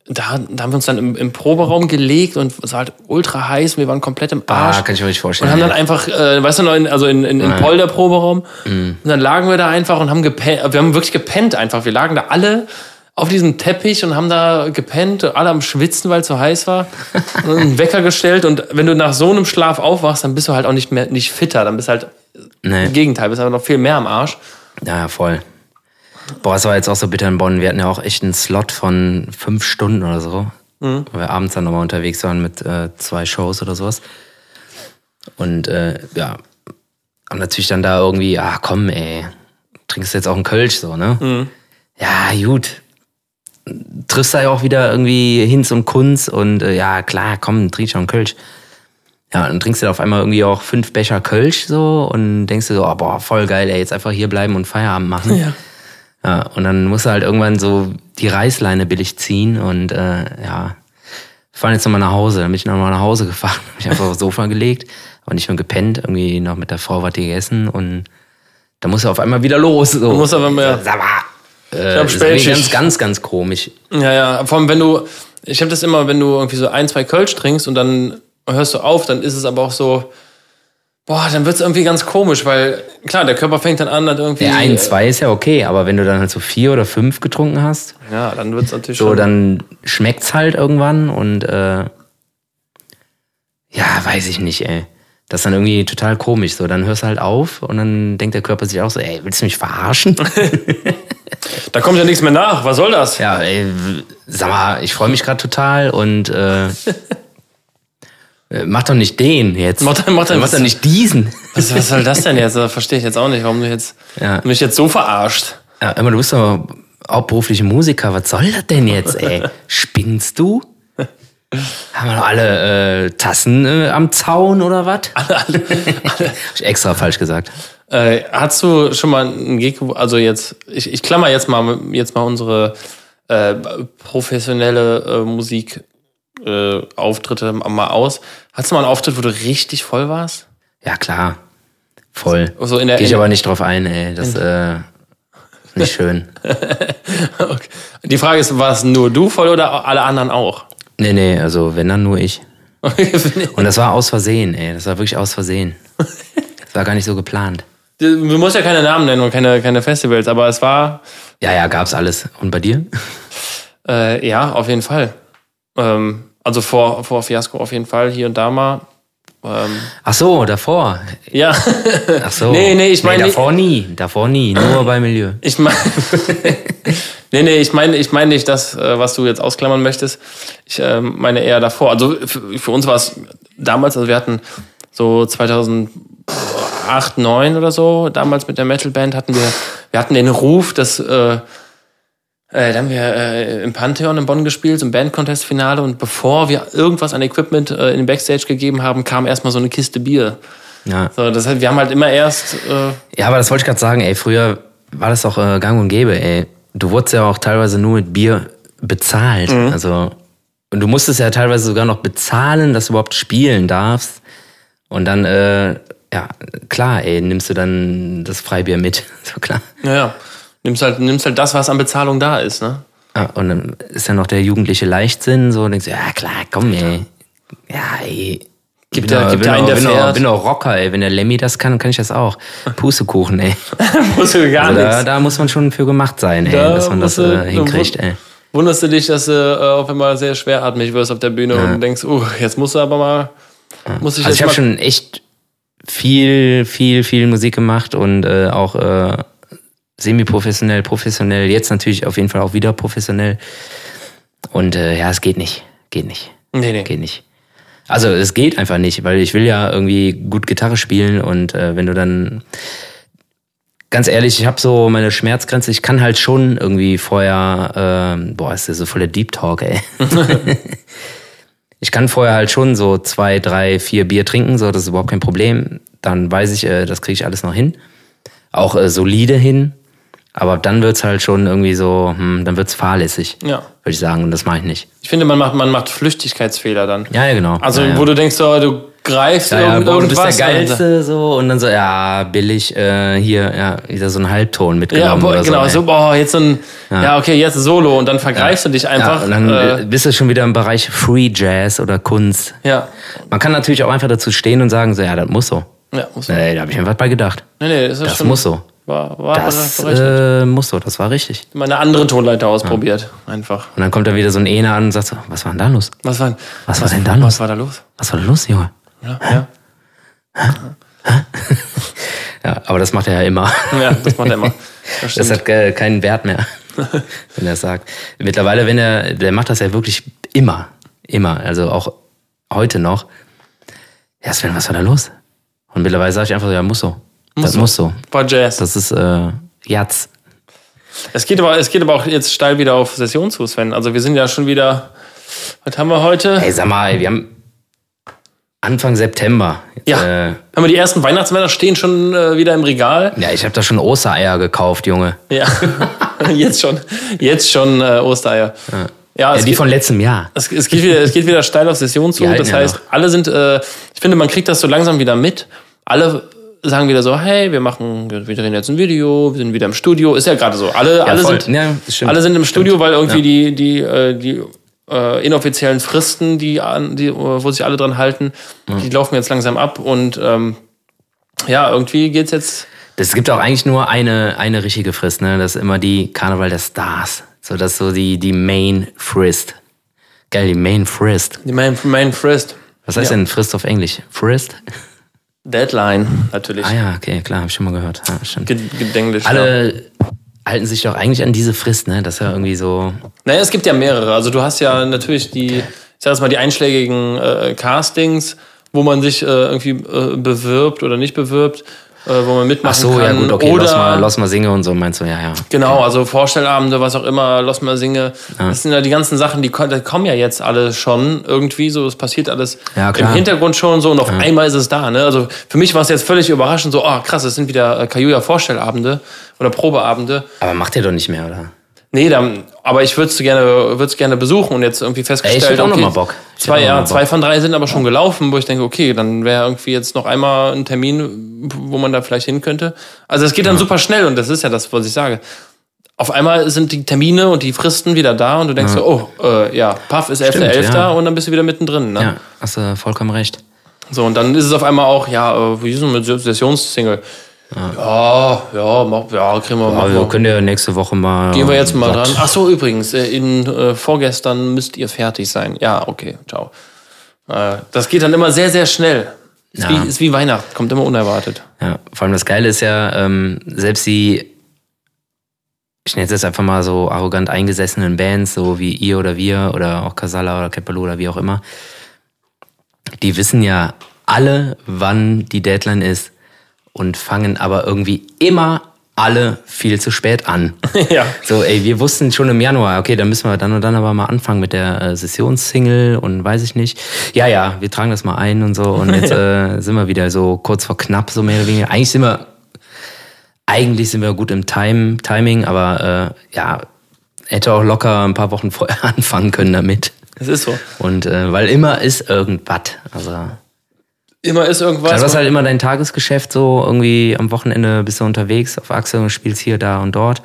[SPEAKER 2] da, da, haben wir uns dann im, im, Proberaum gelegt und es war halt ultra heiß. Wir waren komplett im Arsch.
[SPEAKER 1] Ah, kann ich mir nicht vorstellen.
[SPEAKER 2] Und haben dann einfach, äh, weißt du noch, in, also in, in, in Polder Proberaum. Mhm. Und dann lagen wir da einfach und haben gepennt. Wir haben wirklich gepennt einfach. Wir lagen da alle auf diesem Teppich und haben da gepennt, alle am Schwitzen, weil es so heiß war. Und einen Wecker gestellt und wenn du nach so einem Schlaf aufwachst, dann bist du halt auch nicht mehr nicht fitter, dann bist du halt nee. im Gegenteil, bist aber noch viel mehr am Arsch.
[SPEAKER 1] Ja, voll. Boah, es war jetzt auch so bitter in Bonn. Wir hatten ja auch echt einen Slot von fünf Stunden oder so. Mhm. Weil wir abends dann nochmal unterwegs waren mit äh, zwei Shows oder sowas. Und äh, ja, haben natürlich dann da irgendwie, ah komm, ey, trinkst du jetzt auch einen Kölsch so, ne? Mhm. Ja, gut triffst da ja auch wieder irgendwie Hinz und Kunz und äh, ja, klar, komm, trink schon Kölsch. Ja, und dann trinkst du auf einmal irgendwie auch fünf Becher Kölsch so und denkst du so, oh, boah, voll geil, ey, jetzt einfach hier bleiben und Feierabend machen.
[SPEAKER 2] Ja.
[SPEAKER 1] Ja und dann musst du halt irgendwann so die Reißleine billig ziehen und äh, ja, fahren jetzt nochmal nach Hause. Dann bin ich nochmal nach Hause gefahren, hab mich einfach aufs Sofa gelegt, aber nicht mehr gepennt, irgendwie noch mit der Frau was gegessen und da musst du auf einmal wieder los. So.
[SPEAKER 2] Du musst aber mehr.
[SPEAKER 1] Sag mal, äh, ich das ist ganz, ganz, ganz komisch.
[SPEAKER 2] Ja, ja. Vor allem, wenn du, ich habe das immer, wenn du irgendwie so ein, zwei Kölsch trinkst und dann hörst du auf, dann ist es aber auch so, boah, dann wird es irgendwie ganz komisch, weil klar, der Körper fängt dann an, dann irgendwie.
[SPEAKER 1] Ja, ein, zwei ist ja okay, aber wenn du dann halt so vier oder fünf getrunken hast.
[SPEAKER 2] Ja, dann wird es natürlich
[SPEAKER 1] so, schon. dann schmeckt's halt irgendwann und äh, ja, weiß ich nicht, ey. Das ist dann irgendwie total komisch. So, dann hörst du halt auf und dann denkt der Körper sich auch so, ey, willst du mich verarschen?
[SPEAKER 2] da kommt ja nichts mehr nach. Was soll das?
[SPEAKER 1] Ja, ey, sag mal, ich freue mich gerade total und äh, mach doch nicht den jetzt.
[SPEAKER 2] Mach, mach,
[SPEAKER 1] mach, mach doch nicht diesen.
[SPEAKER 2] Was, was soll das denn jetzt? Das verstehe ich jetzt auch nicht, warum du jetzt ja. mich jetzt so verarscht.
[SPEAKER 1] Ja, immer du bist doch hauptberufliche Musiker. Was soll das denn jetzt, ey? Spinnst du? Haben wir noch alle äh, Tassen äh, am Zaun oder was? Alle, alle, alle. Hab ich extra falsch gesagt.
[SPEAKER 2] Äh, hast du schon mal einen Gig, also jetzt, ich, ich klammer jetzt mal jetzt mal unsere äh, professionelle äh, Musik äh, Auftritte mal aus. Hast du mal einen Auftritt, wo du richtig voll warst?
[SPEAKER 1] Ja, klar. Voll. So in der, Gehe ich aber nicht drauf ein, ey. Das, äh, Nicht schön.
[SPEAKER 2] okay. Die Frage ist, war es nur du voll oder alle anderen auch?
[SPEAKER 1] Nee, nee, also wenn dann nur ich. Und das war aus Versehen, ey. Das war wirklich aus Versehen. Das war gar nicht so geplant.
[SPEAKER 2] Du musst ja keine Namen nennen und keine, keine Festivals, aber es war.
[SPEAKER 1] Ja, ja, gab's alles. Und bei dir?
[SPEAKER 2] Äh, ja, auf jeden Fall. Ähm, also vor, vor Fiasco auf jeden Fall, hier und da mal.
[SPEAKER 1] Ähm, Ach so, davor.
[SPEAKER 2] Ja.
[SPEAKER 1] Ach so.
[SPEAKER 2] Nee, nee, ich meine.
[SPEAKER 1] Nee, davor nie. Davor nie. Nur bei Milieu.
[SPEAKER 2] Ich meine. nee, nee, ich meine ich mein nicht das, äh, was du jetzt ausklammern möchtest. Ich äh, meine eher davor. Also für, für uns war es damals, also wir hatten so 2008, 2009 oder so, damals mit der Metalband hatten wir, wir hatten den Ruf, dass äh, äh, dann haben wir äh, im Pantheon in Bonn gespielt, im Band-Contest-Finale und bevor wir irgendwas an Equipment äh, in den Backstage gegeben haben, kam erstmal so eine Kiste Bier. Ja. So, das heißt, wir haben halt immer erst. Äh
[SPEAKER 1] ja, aber das wollte ich gerade sagen, ey, früher war das auch äh, gang und gäbe, ey. Du wurdest ja auch teilweise nur mit Bier bezahlt. Mhm. Also, und du musstest ja teilweise sogar noch bezahlen, dass du überhaupt spielen darfst. Und dann, äh, ja, klar, ey, nimmst du dann das Freibier mit. So klar.
[SPEAKER 2] Ja, ja nimmst halt, nimmst halt das, was an Bezahlung da ist, ne?
[SPEAKER 1] Ah, und dann ist ja noch der jugendliche Leichtsinn, so, und denkst du, ja klar, komm, ey. Ja, ey. Gibt der, gibt der einen, der bin fährt. Auch, bin auch Rocker, ey. Wenn der Lemmy das kann, dann kann ich das auch. Pustekuchen, ey.
[SPEAKER 2] muss du gar also
[SPEAKER 1] da, da, muss man schon für gemacht sein, ey, da dass man das äh, hinkriegt, ey.
[SPEAKER 2] Wunderst du dich, dass du äh, auf einmal sehr schweratmig wirst auf der Bühne ja. und denkst, uh, jetzt musst du aber mal. Muss ich
[SPEAKER 1] also ich habe schon echt viel, viel, viel Musik gemacht und äh, auch äh, semi-professionell, professionell, jetzt natürlich auf jeden Fall auch wieder professionell. Und äh, ja, es geht nicht. Geht nicht.
[SPEAKER 2] Nee, nee.
[SPEAKER 1] Geht nicht. Also es geht einfach nicht, weil ich will ja irgendwie gut Gitarre spielen und äh, wenn du dann ganz ehrlich, ich habe so meine Schmerzgrenze, ich kann halt schon irgendwie vorher, äh, boah, ist das so voller Deep Talk, ey. ich kann vorher halt schon so zwei, drei, vier Bier trinken, so, das ist überhaupt kein Problem. Dann weiß ich, äh, das kriege ich alles noch hin. Auch äh, solide hin. Aber dann wird's halt schon irgendwie so, hm, dann wird's fahrlässig,
[SPEAKER 2] ja.
[SPEAKER 1] würde ich sagen. Und das mache ich nicht.
[SPEAKER 2] Ich finde, man macht, man macht Flüchtigkeitsfehler dann.
[SPEAKER 1] Ja, ja, genau.
[SPEAKER 2] Also,
[SPEAKER 1] ja,
[SPEAKER 2] wo du denkst, so, du greifst
[SPEAKER 1] ja, ja, irgendwas. Du bist der Geilste, so. Und dann so, ja, billig, äh, hier, ja, wieder so ein Halbton mitgenommen. Ja,
[SPEAKER 2] boah, genau, so, so, boah, jetzt so ein, ja. ja. okay, jetzt Solo. Und dann vergreifst du dich einfach.
[SPEAKER 1] Und dann äh, bist du schon wieder im Bereich Free Jazz oder Kunst.
[SPEAKER 2] Ja.
[SPEAKER 1] Man kann natürlich auch einfach dazu stehen und sagen, so, ja, das muss so.
[SPEAKER 2] Ja, muss so.
[SPEAKER 1] Nee, da habe ich mir was bei gedacht.
[SPEAKER 2] Nee, nee, das, ist
[SPEAKER 1] das muss so.
[SPEAKER 2] War, war
[SPEAKER 1] das äh, muss so, das war richtig.
[SPEAKER 2] Mal eine andere Tonleiter ausprobiert, ja. einfach.
[SPEAKER 1] Und dann kommt da wieder so ein Ene an und sagt so, was war denn da los?
[SPEAKER 2] Was war,
[SPEAKER 1] was, was war denn da los?
[SPEAKER 2] Was war da los?
[SPEAKER 1] Was war da los, Junge?
[SPEAKER 2] Ja, ja.
[SPEAKER 1] ja, aber das macht er ja immer.
[SPEAKER 2] Ja, das macht er immer.
[SPEAKER 1] Das, das hat äh, keinen Wert mehr, wenn er sagt. Mittlerweile, wenn er, der macht das ja wirklich immer, immer, also auch heute noch. Ja, Sven, was war da los? Und mittlerweile sage ich einfach so, ja, muss so. Muss das so. muss so.
[SPEAKER 2] War Jazz.
[SPEAKER 1] Das ist äh, jetzt.
[SPEAKER 2] Es geht, aber, es geht aber auch jetzt steil wieder auf Session zu, Sven. Also wir sind ja schon wieder. Was haben wir heute?
[SPEAKER 1] Ey, sag mal, wir haben Anfang September.
[SPEAKER 2] Jetzt, ja. Äh, haben wir die ersten Weihnachtsmänner stehen schon äh, wieder im Regal?
[SPEAKER 1] Ja, ich habe da schon Ostereier gekauft, Junge.
[SPEAKER 2] Ja, jetzt schon. Jetzt schon äh, Ostereier.
[SPEAKER 1] Ja. Ja, ja die geht, von letztem Jahr.
[SPEAKER 2] Es, es, geht wieder, es geht wieder steil auf Session zu. Das heißt, alle sind, äh, ich finde, man kriegt das so langsam wieder mit. Alle sagen wieder so, hey, wir machen, wir drehen jetzt ein Video, wir sind wieder im Studio. Ist ja gerade so. Alle, ja, alle, sind, ja, alle sind im Studio, stimmt. weil irgendwie ja. die, die, äh, die äh, inoffiziellen Fristen, die, die, wo sich alle dran halten, die laufen jetzt langsam ab und ähm, ja, irgendwie geht's jetzt.
[SPEAKER 1] Es gibt auch eigentlich nur eine, eine richtige Frist, ne? Das ist immer die Karneval der Stars. So, das ist so die, die Main Frist. Geil, die Main Frist.
[SPEAKER 2] Die Main, Main Frist.
[SPEAKER 1] Was heißt ja. denn Frist auf Englisch? Frist?
[SPEAKER 2] Deadline, natürlich.
[SPEAKER 1] Ah ja, okay, klar, habe ich schon mal gehört. Ja,
[SPEAKER 2] stimmt. Gedenglisch.
[SPEAKER 1] Alle ja. halten sich doch eigentlich an diese Frist, ne? Das ist ja irgendwie so.
[SPEAKER 2] Naja, es gibt ja mehrere. Also du hast ja natürlich die, ich sag jetzt mal, die einschlägigen äh, Castings, wo man sich äh, irgendwie äh, bewirbt oder nicht bewirbt äh, wo man mitmachen
[SPEAKER 1] Ach so,
[SPEAKER 2] kann.
[SPEAKER 1] ja gut, okay, Oder, lass mal, lass mal singe und so, meinst du, ja, ja.
[SPEAKER 2] Genau, also Vorstellabende, was auch immer, lass mal singe. Ja. Das sind ja die ganzen Sachen, die, die kommen ja jetzt alle schon irgendwie so, es passiert alles
[SPEAKER 1] ja,
[SPEAKER 2] im Hintergrund schon so und auf ja. einmal ist es da. Ne? Also für mich war es jetzt völlig überraschend, so, oh krass, es sind wieder äh, Kajuja Vorstellabende oder Probeabende.
[SPEAKER 1] Aber macht ihr doch nicht mehr, oder?
[SPEAKER 2] Nee, dann, aber ich würde es gerne, würd's gerne besuchen und jetzt irgendwie festgestellt,
[SPEAKER 1] Ey, ich okay, auch noch mal Bock.
[SPEAKER 2] Ich zwei, ja, zwei von drei sind aber schon gelaufen, wo ich denke, okay, dann wäre irgendwie jetzt noch einmal ein Termin, wo man da vielleicht hin könnte. Also es geht dann ja. super schnell und das ist ja das, was ich sage. auf einmal sind die Termine und die Fristen wieder da und du denkst ja. so, oh, äh, ja, Puff ist 11.11. Ja. und dann bist du wieder mittendrin. Ne? Ja,
[SPEAKER 1] hast du vollkommen recht.
[SPEAKER 2] So, und dann ist es auf einmal auch, ja, äh, wie ist es mit Sessionssingle? Ja, ja, mach, ja, kriegen wir
[SPEAKER 1] mal. wir können ja nächste Woche mal.
[SPEAKER 2] Gehen wir jetzt mal dran. Ach so, übrigens, äh, in äh, vorgestern müsst ihr fertig sein. Ja, okay, ciao. Äh, das geht dann immer sehr, sehr schnell. Ist, ja. wie, ist wie Weihnachten, kommt immer unerwartet.
[SPEAKER 1] Ja, vor allem das Geile ist ja, ähm, selbst die ich nenne es jetzt einfach mal so arrogant eingesessenen Bands, so wie ihr oder wir oder auch Casala oder Kepalo oder wie auch immer, die wissen ja alle, wann die Deadline ist und fangen aber irgendwie immer alle viel zu spät an. ja. So, ey, wir wussten schon im Januar, okay, dann müssen wir dann und dann aber mal anfangen mit der äh, Sessionssingle und weiß ich nicht. Ja, ja, wir tragen das mal ein und so und jetzt äh, sind wir wieder so kurz vor knapp, so mehr oder weniger. Eigentlich sind wir eigentlich sind wir gut im Time, Timing, aber äh, ja, hätte auch locker ein paar Wochen vorher anfangen können damit.
[SPEAKER 2] Es ist so.
[SPEAKER 1] Und äh, weil immer ist irgendwas. Also
[SPEAKER 2] immer ist irgendwas.
[SPEAKER 1] du hast halt immer dein Tagesgeschäft so irgendwie am Wochenende bist du unterwegs auf Achse und spielst hier, da und dort.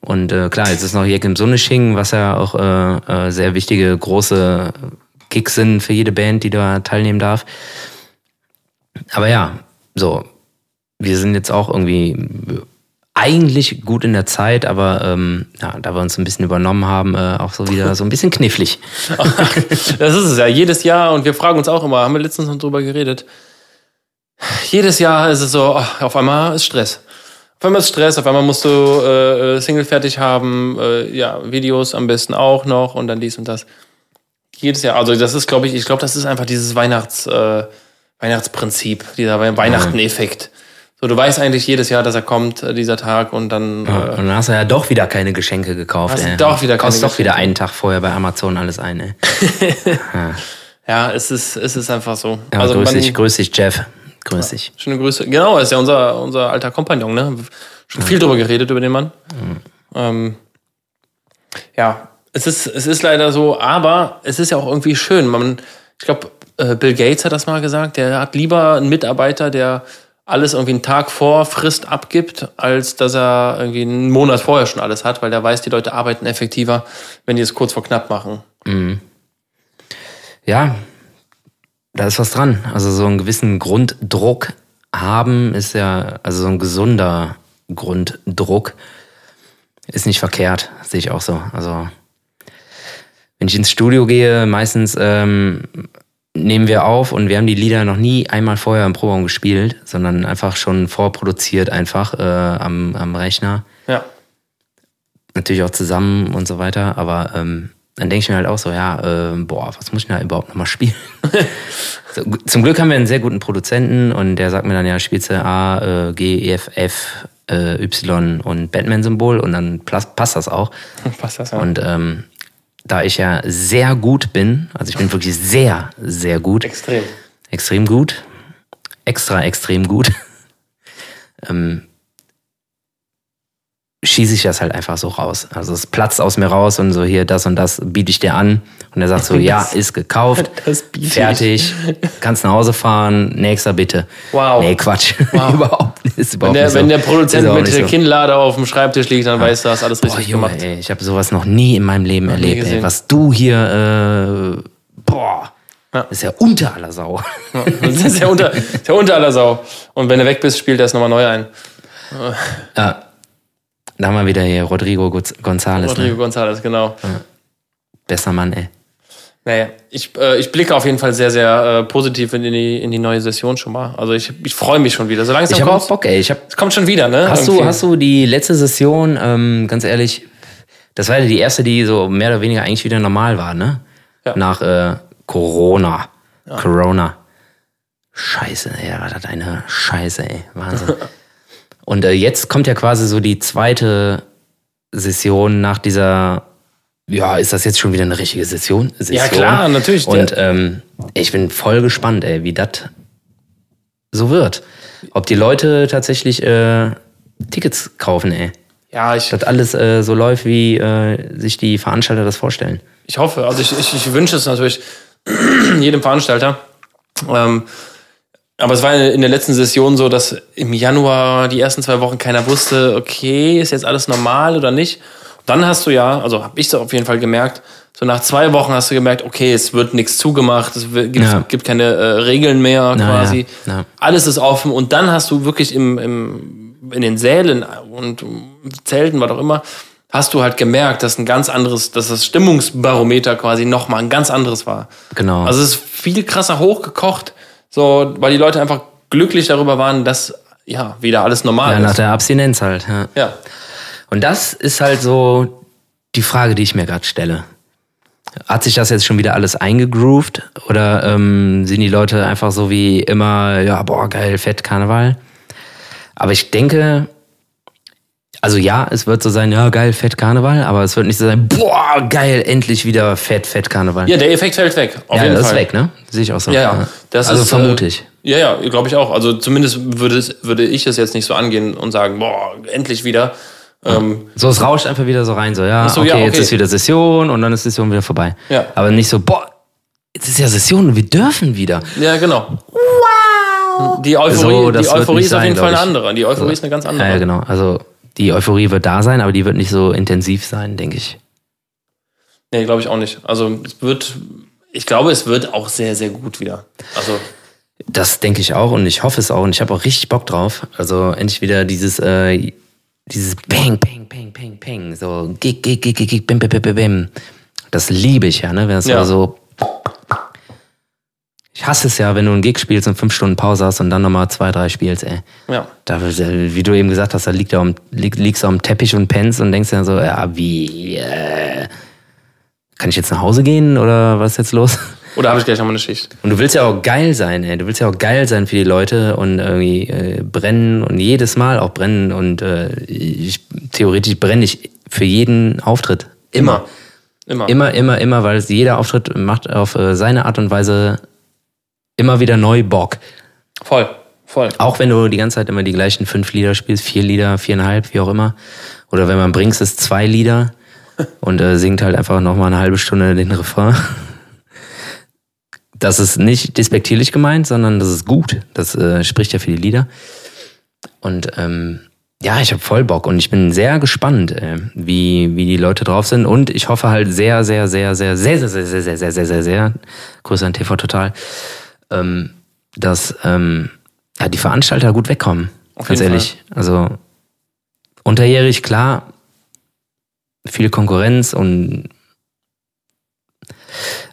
[SPEAKER 1] Und äh, klar, jetzt ist noch Jack im Sonnesching, was ja auch äh, äh, sehr wichtige große Gigs sind für jede Band, die da teilnehmen darf. Aber ja, so wir sind jetzt auch irgendwie eigentlich gut in der Zeit, aber ähm, ja, da wir uns ein bisschen übernommen haben, äh, auch so wieder so ein bisschen knifflig.
[SPEAKER 2] das ist es ja, jedes Jahr und wir fragen uns auch immer, haben wir letztens noch drüber geredet. Jedes Jahr ist es so, ach, auf einmal ist Stress. Auf einmal ist Stress, auf einmal musst du äh, Single fertig haben, äh, ja, Videos am besten auch noch und dann dies und das. Jedes Jahr, also das ist, glaube ich, ich glaube, das ist einfach dieses Weihnachts, äh, Weihnachtsprinzip, dieser Weihnachten-Effekt. So, du weißt eigentlich jedes Jahr, dass er kommt, äh, dieser Tag, und dann.
[SPEAKER 1] Ja, und dann hast du ja doch wieder keine Geschenke gekauft. Hast
[SPEAKER 2] ey. doch wieder keine
[SPEAKER 1] Kostet doch wieder einen Tag vorher bei Amazon alles ein, ey.
[SPEAKER 2] ja. ja, es ist, es ist einfach so.
[SPEAKER 1] Ja, also grüß dich, grüß dich, Jeff. Grüß dich.
[SPEAKER 2] Ja, schöne Grüße. Genau, ist ja unser, unser alter Kompagnon, ne? Schon viel drüber geredet über den Mann. Mhm. Ähm, ja, es ist, es ist leider so, aber es ist ja auch irgendwie schön. Man, ich glaube, äh, Bill Gates hat das mal gesagt, der hat lieber einen Mitarbeiter, der alles irgendwie einen Tag vor Frist abgibt, als dass er irgendwie einen Monat vorher schon alles hat, weil der weiß, die Leute arbeiten effektiver, wenn die es kurz vor knapp machen. Mhm.
[SPEAKER 1] Ja, da ist was dran. Also so einen gewissen Grunddruck haben ist ja, also so ein gesunder Grunddruck ist nicht verkehrt, sehe ich auch so. Also wenn ich ins Studio gehe, meistens ähm, nehmen wir auf und wir haben die Lieder noch nie einmal vorher im Proberaum gespielt, sondern einfach schon vorproduziert einfach äh, am, am Rechner.
[SPEAKER 2] Ja.
[SPEAKER 1] Natürlich auch zusammen und so weiter, aber ähm, dann denke ich mir halt auch so, ja, äh, boah, was muss ich da überhaupt nochmal spielen? so, zum Glück haben wir einen sehr guten Produzenten und der sagt mir dann, ja, spielst du A, äh, G, E, F, F, äh, Y und Batman-Symbol und dann passt das auch.
[SPEAKER 2] passt das, ja.
[SPEAKER 1] Und ähm, da ich ja sehr gut bin, also ich bin wirklich sehr, sehr gut.
[SPEAKER 2] Extrem.
[SPEAKER 1] Extrem gut. Extra extrem gut. ähm, schieße ich das halt einfach so raus. Also es platzt aus mir raus und so hier, das und das biete ich dir an. Und er sagt so, ja, ist gekauft, fertig, kannst nach Hause fahren, nächster bitte.
[SPEAKER 2] Wow.
[SPEAKER 1] Nee, Quatsch. Wow. überhaupt
[SPEAKER 2] nicht. Ist überhaupt wenn, der, nicht so. wenn der Produzent mit der so. Kinnlade auf dem Schreibtisch liegt, dann ja. weißt du, hast alles richtig boah, Junge, gemacht.
[SPEAKER 1] Ey, ich habe sowas noch nie in meinem Leben erlebt. Ey. Was du hier, äh, boah. Ja. Das ist ja unter aller Sau.
[SPEAKER 2] Ja, das ist ja unter, ist ja unter aller Sau. Und wenn du weg bist, spielt er es nochmal neu ein.
[SPEAKER 1] Ja. Da haben wir wieder hier Rodrigo González.
[SPEAKER 2] Rodrigo ne? González, genau. Ja.
[SPEAKER 1] Besser Mann, ey.
[SPEAKER 2] Naja, ich, äh, ich blicke auf jeden Fall sehr, sehr äh, positiv in die, in die neue Session schon mal. Also ich, ich freue mich schon wieder. So langsam
[SPEAKER 1] ich habe auch Bock, ey. Ich hab,
[SPEAKER 2] es kommt schon wieder, ne?
[SPEAKER 1] Hast du, hast du die letzte Session, ähm, ganz ehrlich, das war ja die erste, die so mehr oder weniger eigentlich wieder normal war, ne? Ja. Nach äh, Corona. Ja. Corona. Scheiße, ey, war das eine Scheiße, ey. Wahnsinn. Und äh, jetzt kommt ja quasi so die zweite Session nach dieser, ja, ist das jetzt schon wieder eine richtige Session? Session.
[SPEAKER 2] Ja, klar, natürlich.
[SPEAKER 1] Und ähm, ich bin voll gespannt, ey, wie das so wird. Ob die Leute tatsächlich äh, Tickets kaufen, ey.
[SPEAKER 2] Ja, ich.
[SPEAKER 1] Dass alles äh, so läuft, wie äh, sich die Veranstalter das vorstellen.
[SPEAKER 2] Ich hoffe, also ich, ich, ich wünsche es natürlich jedem Veranstalter. Ähm, aber es war in der letzten Session so, dass im Januar die ersten zwei Wochen keiner wusste, okay, ist jetzt alles normal oder nicht. dann hast du ja, also habe ich es auf jeden Fall gemerkt, so nach zwei Wochen hast du gemerkt, okay, es wird nichts zugemacht, es gibt, ja. gibt keine äh, Regeln mehr quasi. Ja, ja. Alles ist offen und dann hast du wirklich im, im, in den Sälen und Zelten, was auch immer, hast du halt gemerkt, dass ein ganz anderes, dass das Stimmungsbarometer quasi nochmal ein ganz anderes war.
[SPEAKER 1] Genau.
[SPEAKER 2] Also es ist viel krasser hochgekocht, so, weil die Leute einfach glücklich darüber waren, dass ja wieder alles normal
[SPEAKER 1] ja, ist. Nach der Abstinenz halt. Ja.
[SPEAKER 2] ja.
[SPEAKER 1] Und das ist halt so die Frage, die ich mir gerade stelle. Hat sich das jetzt schon wieder alles eingegroovt oder ähm, sind die Leute einfach so wie immer, ja, boah, geil, fett, Karneval? Aber ich denke, also ja, es wird so sein, ja, geil, fett Karneval, aber es wird nicht so sein, boah, geil, endlich wieder fett, fett Karneval.
[SPEAKER 2] Ja, der Effekt fällt weg.
[SPEAKER 1] Auf ja, jeden das Fall. ist weg, ne? Sehe ich auch so.
[SPEAKER 2] Ja, ja.
[SPEAKER 1] Das also ist, vermute ich.
[SPEAKER 2] Äh, ja, ja, glaube ich auch. Also zumindest würde, es, würde ich es jetzt nicht so angehen und sagen, boah, endlich wieder.
[SPEAKER 1] Ähm, so, es rauscht einfach wieder so rein, so, ja, so, okay, ja, okay, jetzt ist wieder Session und dann ist Session wieder vorbei.
[SPEAKER 2] Ja.
[SPEAKER 1] Aber nicht so, boah, jetzt ist ja Session und wir dürfen wieder.
[SPEAKER 2] Ja, genau. Wow! Die Euphorie, so, die Euphorie ist sein, auf jeden Fall eine andere. Die Euphorie so. ist eine ganz andere.
[SPEAKER 1] Ja, genau. Also die Euphorie wird da sein, aber die wird nicht so intensiv sein, denke ich.
[SPEAKER 2] Nee, glaube ich auch nicht. Also es wird, ich glaube, es wird auch sehr, sehr gut wieder. Also
[SPEAKER 1] das denke ich auch und ich hoffe es auch und ich habe auch richtig Bock drauf. Also endlich wieder dieses äh, dieses Bang, Bang, Bang, Bang, Bang. So, Gig, Gig, Gig, Gig, Bim, Bim, Bim, Bim. Das liebe ich ja, ne? Wenn es ja. so. Ich hasse es ja, wenn du einen Gig spielst und fünf Stunden Pause hast und dann nochmal zwei, drei spielst, ey.
[SPEAKER 2] Ja.
[SPEAKER 1] Da, wie du eben gesagt hast, da liegt da lieg, liegst du am Teppich und pennst und denkst dir so, ja, wie, äh, kann ich jetzt nach Hause gehen oder was ist jetzt los?
[SPEAKER 2] Oder habe ich gleich nochmal eine Schicht?
[SPEAKER 1] Und du willst ja auch geil sein, ey. Du willst ja auch geil sein für die Leute und irgendwie äh, brennen und jedes Mal auch brennen. Und äh, ich, theoretisch brenne ich für jeden Auftritt. Immer. Immer. Immer, immer, immer, weil jeder Auftritt macht auf äh, seine Art und Weise immer wieder neu Bock.
[SPEAKER 2] Voll, voll.
[SPEAKER 1] Auch wenn du die ganze Zeit immer die gleichen fünf Lieder spielst, vier Lieder, viereinhalb, wie auch immer. Oder wenn man bringst es zwei Lieder und äh, singt halt einfach nochmal eine halbe Stunde den Refrain. Das ist nicht despektierlich gemeint, sondern das ist gut. Das äh, spricht ja für die Lieder. Und ähm, ja, ich habe voll Bock und ich bin sehr gespannt, äh, wie, wie die Leute drauf sind. Und ich hoffe halt sehr, sehr, sehr, sehr, sehr, sehr, sehr, sehr, sehr, sehr, sehr, sehr, sehr, Grüße an TV Total, ähm, dass ähm, ja, die Veranstalter gut wegkommen. Auf ganz ehrlich. Fall. Also unterjährig, klar, viel Konkurrenz und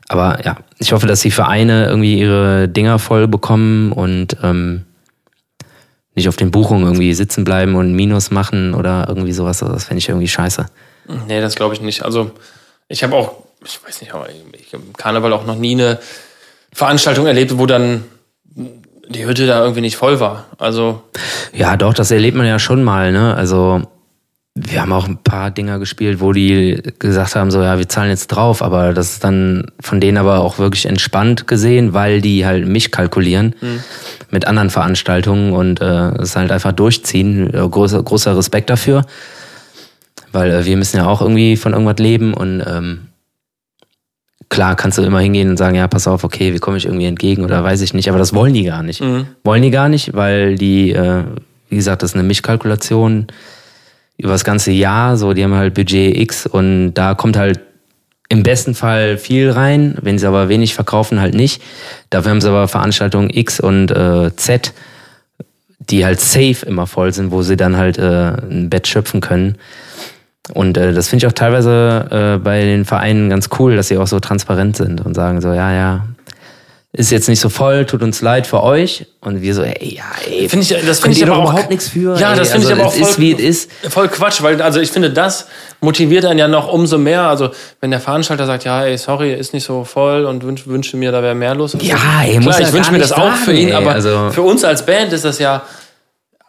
[SPEAKER 1] aber ja, ich hoffe, dass die Vereine irgendwie ihre Dinger voll bekommen und ähm, nicht auf den Buchungen irgendwie sitzen bleiben und Minus machen oder irgendwie sowas. Das fände ich irgendwie scheiße.
[SPEAKER 2] Nee, das glaube ich nicht. Also ich habe auch, ich weiß nicht, aber ich habe im Karneval auch noch nie eine Veranstaltung erlebt, wo dann die Hütte da irgendwie nicht voll war. Also
[SPEAKER 1] ja, doch, das erlebt man ja schon mal. Ne? Also wir haben auch ein paar Dinger gespielt, wo die gesagt haben, so ja, wir zahlen jetzt drauf, aber das ist dann von denen aber auch wirklich entspannt gesehen, weil die halt mich kalkulieren mhm. mit anderen Veranstaltungen und äh, es halt einfach durchziehen. Äh, großer, großer Respekt dafür, weil äh, wir müssen ja auch irgendwie von irgendwas leben und ähm, klar kannst du immer hingehen und sagen, ja, pass auf, okay, wie komme ich irgendwie entgegen oder weiß ich nicht, aber das wollen die gar nicht. Mhm. Wollen die gar nicht, weil die, äh, wie gesagt, das ist eine Mischkalkulation über das ganze Jahr. So, die haben halt Budget X und da kommt halt im besten Fall viel rein, wenn sie aber wenig verkaufen, halt nicht. Dafür haben sie aber Veranstaltungen X und äh, Z, die halt safe immer voll sind, wo sie dann halt äh, ein Bett schöpfen können. Und äh, das finde ich auch teilweise äh, bei den Vereinen ganz cool, dass sie auch so transparent sind und sagen so, ja, ja, ist jetzt nicht so voll, tut uns leid für euch. Und wir so, ey, ja, ey,
[SPEAKER 2] find ich, das finde ich aber
[SPEAKER 1] überhaupt auch, nichts für.
[SPEAKER 2] Ja, ey, das finde also, ich aber auch voll, ist, wie es ist. voll Quatsch, weil also ich finde, das motiviert einen ja noch umso mehr. Also wenn der Veranstalter sagt, ja, ey, sorry, ist nicht so voll und wünsch, wünsche mir, da wäre mehr los.
[SPEAKER 1] Ja, ey,
[SPEAKER 2] Klar, ich wünsche mir das sagen, auch für ihn, ey, aber also für uns als Band ist das ja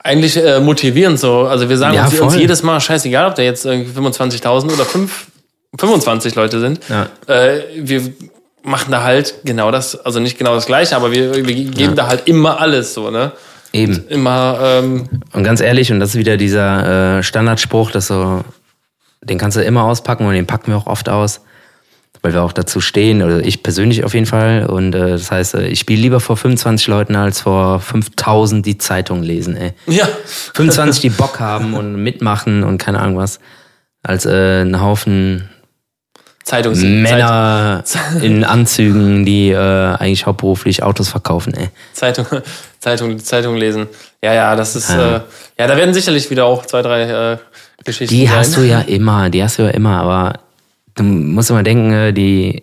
[SPEAKER 2] eigentlich äh, motivierend so. Also wir sagen ja, uns, uns, jedes Mal, scheißegal, ob da jetzt 25.000 oder 5, 25 Leute sind. Ja. Äh, wir machen da halt genau das, also nicht genau das Gleiche, aber wir, wir geben ja. da halt immer alles so, ne?
[SPEAKER 1] Eben.
[SPEAKER 2] Und immer. Ähm,
[SPEAKER 1] und ganz ehrlich, und das ist wieder dieser äh, Standardspruch, dass so, den kannst du immer auspacken und den packen wir auch oft aus. Weil wir auch dazu stehen, oder ich persönlich auf jeden Fall. Und äh, das heißt, äh, ich spiele lieber vor 25 Leuten als vor 5000, die Zeitung lesen. Ey.
[SPEAKER 2] Ja.
[SPEAKER 1] 25, die Bock haben und mitmachen und keine Ahnung was, als äh, ein Haufen
[SPEAKER 2] Zeitungs
[SPEAKER 1] Männer Zeit in Anzügen, die äh, eigentlich hauptberuflich Autos verkaufen. Ey.
[SPEAKER 2] Zeitung, Zeitung, Zeitung lesen. Ja, ja, das ist ja, äh, ja da werden sicherlich wieder auch zwei, drei äh, Geschichten.
[SPEAKER 1] Die sein. hast du ja immer, die hast du ja immer, aber du musst immer denken, äh, die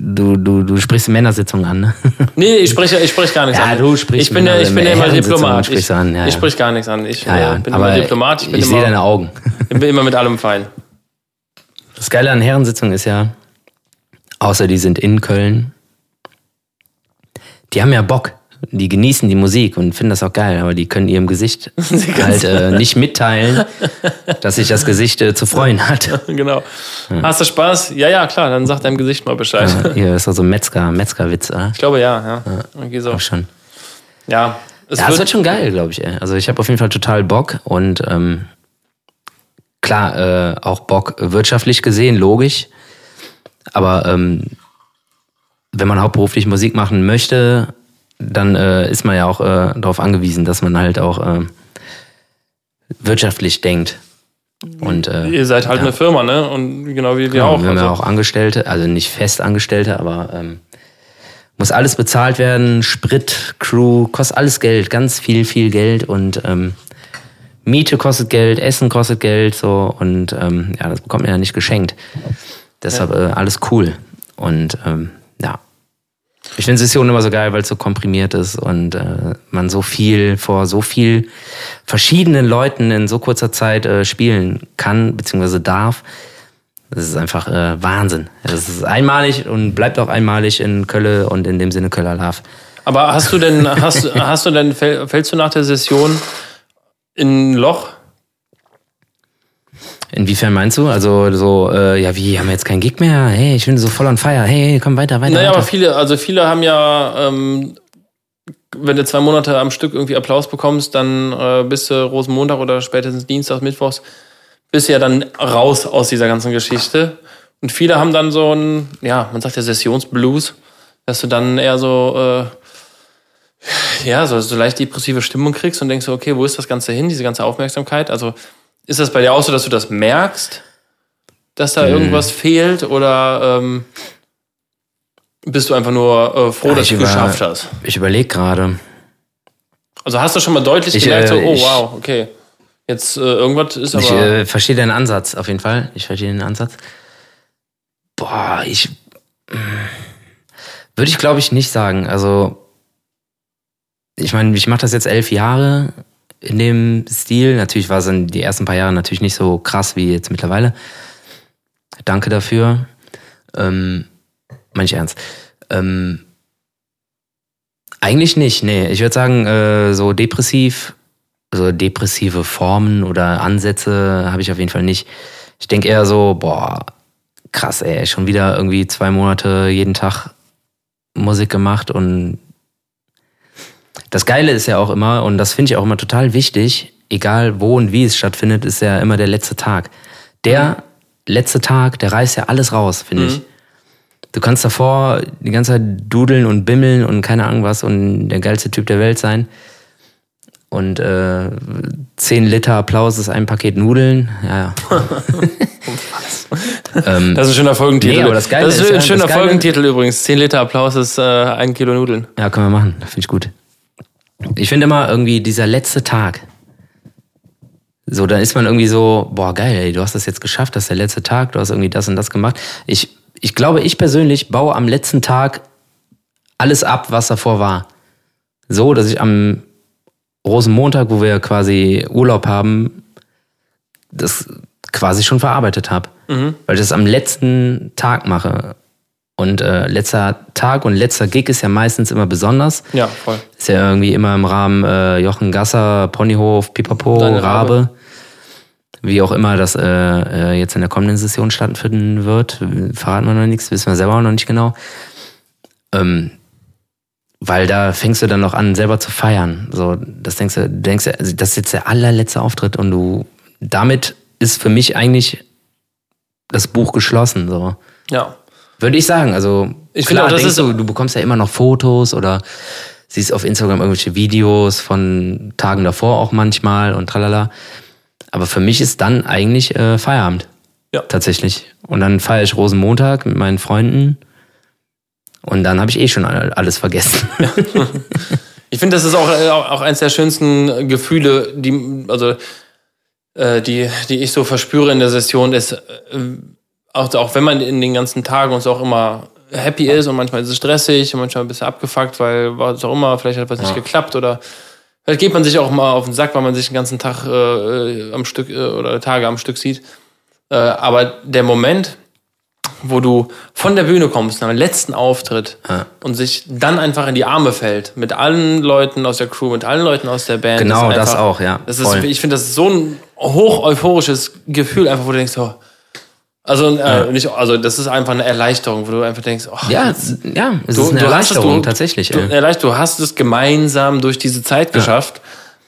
[SPEAKER 1] Du, du, du sprichst Männersitzung an, ne?
[SPEAKER 2] Nee, ich spreche, ich spreche gar nichts
[SPEAKER 1] ja, an. Ja, du sprichst
[SPEAKER 2] Ich bin, ja, ich bin ja immer Diplomat.
[SPEAKER 1] Ich,
[SPEAKER 2] an,
[SPEAKER 1] ja,
[SPEAKER 2] ich sprich gar nichts an. Ich
[SPEAKER 1] ja, ja,
[SPEAKER 2] äh, bin immer Diplomat.
[SPEAKER 1] Ich, ich sehe deine Augen.
[SPEAKER 2] Ich bin immer mit allem fein.
[SPEAKER 1] Das Geile an Herrensitzungen ist ja, außer die sind in Köln, die haben ja Bock die genießen die Musik und finden das auch geil, aber die können ihrem Gesicht halt äh, nicht mitteilen, dass sich das Gesicht äh, zu freuen hat.
[SPEAKER 2] genau. Ja. Hast du Spaß? Ja, ja, klar, dann sagt deinem Gesicht mal Bescheid.
[SPEAKER 1] Ja, hier ist also Metzger, Metzgerwitz, oder?
[SPEAKER 2] Ich glaube ja, ja. ja. Irgendwie so.
[SPEAKER 1] Auch schon.
[SPEAKER 2] Ja.
[SPEAKER 1] Es ja, wird, es wird schon geil, glaube ich. Ey. Also ich habe auf jeden Fall total Bock und ähm, klar, äh, auch Bock wirtschaftlich gesehen, logisch. Aber ähm, wenn man hauptberuflich Musik machen möchte, dann äh, ist man ja auch äh, darauf angewiesen, dass man halt auch äh, wirtschaftlich denkt. Und, äh,
[SPEAKER 2] Ihr seid halt ja. eine Firma, ne? Und genau wie wir genau, auch.
[SPEAKER 1] Wir haben also. ja auch Angestellte, also nicht Festangestellte, aber ähm, muss alles bezahlt werden, Sprit, Crew, kostet alles Geld, ganz viel, viel Geld und ähm, Miete kostet Geld, Essen kostet Geld, so und ähm, ja, das bekommt man ja nicht geschenkt. Deshalb äh, alles cool. Und ähm, ja, ich finde Sessionen immer so geil, weil es so komprimiert ist und äh, man so viel vor so viel verschiedenen Leuten in so kurzer Zeit äh, spielen kann bzw. darf. Das ist einfach äh, Wahnsinn. Das ist einmalig und bleibt auch einmalig in Kölle und in dem Sinne Köller Love.
[SPEAKER 2] Aber hast du denn, hast, hast du denn, fällst du nach der Session in ein Loch?
[SPEAKER 1] Inwiefern meinst du? Also so, äh, ja, wie, haben wir jetzt keinen Gig mehr? Hey, ich bin so voll on fire. Hey, komm weiter, weiter.
[SPEAKER 2] Naja,
[SPEAKER 1] weiter.
[SPEAKER 2] aber viele, also viele haben ja, ähm, wenn du zwei Monate am Stück irgendwie Applaus bekommst, dann äh, bist du Rosenmontag oder spätestens Dienstag, Mittwochs, bist du ja dann raus aus dieser ganzen Geschichte. Und viele haben dann so ein, ja, man sagt ja Sessionsblues, dass du dann eher so, äh, ja, so, so leicht depressive Stimmung kriegst und denkst so, okay, wo ist das Ganze hin, diese ganze Aufmerksamkeit? Also ist das bei dir auch so, dass du das merkst, dass da hm. irgendwas fehlt? Oder ähm, bist du einfach nur äh, froh, ja, dass du es geschafft hast?
[SPEAKER 1] Ich überlege gerade.
[SPEAKER 2] Also hast du schon mal deutlich ich, gemerkt, so, äh, oh ich, wow, okay. Jetzt äh, irgendwas ist aber.
[SPEAKER 1] Ich äh, verstehe deinen Ansatz auf jeden Fall. Ich verstehe den Ansatz. Boah, ich. Hm, würde ich glaube ich nicht sagen. Also, ich meine, ich mache das jetzt elf Jahre in dem Stil. Natürlich war es in die ersten paar Jahre natürlich nicht so krass wie jetzt mittlerweile. Danke dafür. Ähm, meine ich ernst. Ähm, eigentlich nicht, nee. Ich würde sagen, äh, so depressiv, so depressive Formen oder Ansätze habe ich auf jeden Fall nicht. Ich denke eher so, boah, krass, ey, schon wieder irgendwie zwei Monate jeden Tag Musik gemacht und das Geile ist ja auch immer, und das finde ich auch immer total wichtig, egal wo und wie es stattfindet, ist ja immer der letzte Tag. Der mhm. letzte Tag, der reißt ja alles raus, finde mhm. ich. Du kannst davor die ganze Zeit dudeln und bimmeln und keine Ahnung was und der geilste Typ der Welt sein. Und äh, 10 Liter Applaus ist ein Paket Nudeln. Ja, ja.
[SPEAKER 2] Ähm, das ist ein schöner Folgentitel. Nee, aber das, Geile das ist ein schöner Folgentitel übrigens. 10 Liter Applaus ist äh, ein Kilo Nudeln.
[SPEAKER 1] Ja, können wir machen. Finde ich gut. Ich finde immer irgendwie dieser letzte Tag. So, dann ist man irgendwie so, boah, geil, ey, du hast das jetzt geschafft, das ist der letzte Tag, du hast irgendwie das und das gemacht. Ich, ich glaube, ich persönlich baue am letzten Tag alles ab, was davor war. So, dass ich am Rosenmontag, wo wir quasi Urlaub haben, das quasi schon verarbeitet habe. Mhm. Weil ich das am letzten Tag mache. Und äh, letzter Tag und letzter Gig ist ja meistens immer besonders.
[SPEAKER 2] Ja, voll.
[SPEAKER 1] Ist ja irgendwie immer im Rahmen äh, Jochen Gasser, Ponyhof, Pipapo, Rabe. Rabe. Wie auch immer das äh, äh, jetzt in der kommenden Session stattfinden wird, verraten wir noch nichts, wissen wir selber auch noch nicht genau. Ähm, weil da fängst du dann noch an, selber zu feiern. So, das denkst du, denkst du, also das ist jetzt der allerletzte Auftritt und du, damit ist für mich eigentlich das Buch geschlossen. So.
[SPEAKER 2] Ja.
[SPEAKER 1] Würde ich sagen. Also ich klar, finde, das ist du, du bekommst ja immer noch Fotos oder siehst auf Instagram irgendwelche Videos von Tagen davor auch manchmal und tralala. Aber für mich ist dann eigentlich äh, Feierabend. Ja. Tatsächlich. Und dann feiere ich Rosenmontag mit meinen Freunden. Und dann habe ich eh schon alles vergessen. Ja.
[SPEAKER 2] Ich finde, das ist auch, äh, auch eines der schönsten Gefühle, die, also, äh, die, die ich so verspüre in der Session, ist, äh, auch, auch wenn man in den ganzen Tagen uns auch immer happy ist und manchmal ist es stressig und manchmal ein bisschen abgefuckt, weil was auch immer, vielleicht hat was ja. nicht geklappt oder vielleicht geht man sich auch mal auf den Sack, weil man sich den ganzen Tag äh, am Stück äh, oder Tage am Stück sieht. Äh, aber der Moment, wo du von der Bühne kommst, nach dem letzten Auftritt ja. und sich dann einfach in die Arme fällt, mit allen Leuten aus der Crew, mit allen Leuten aus der Band.
[SPEAKER 1] Genau,
[SPEAKER 2] das,
[SPEAKER 1] einfach, das auch, ja.
[SPEAKER 2] Das ist, ich finde, das ist so ein hoch euphorisches Gefühl, einfach, wo du denkst, oh, also, äh, nicht, also das ist einfach eine Erleichterung, wo du einfach denkst, oh,
[SPEAKER 1] ja, ja, es du, ist eine Erleichterung du, tatsächlich.
[SPEAKER 2] Du, du hast es gemeinsam durch diese Zeit geschafft.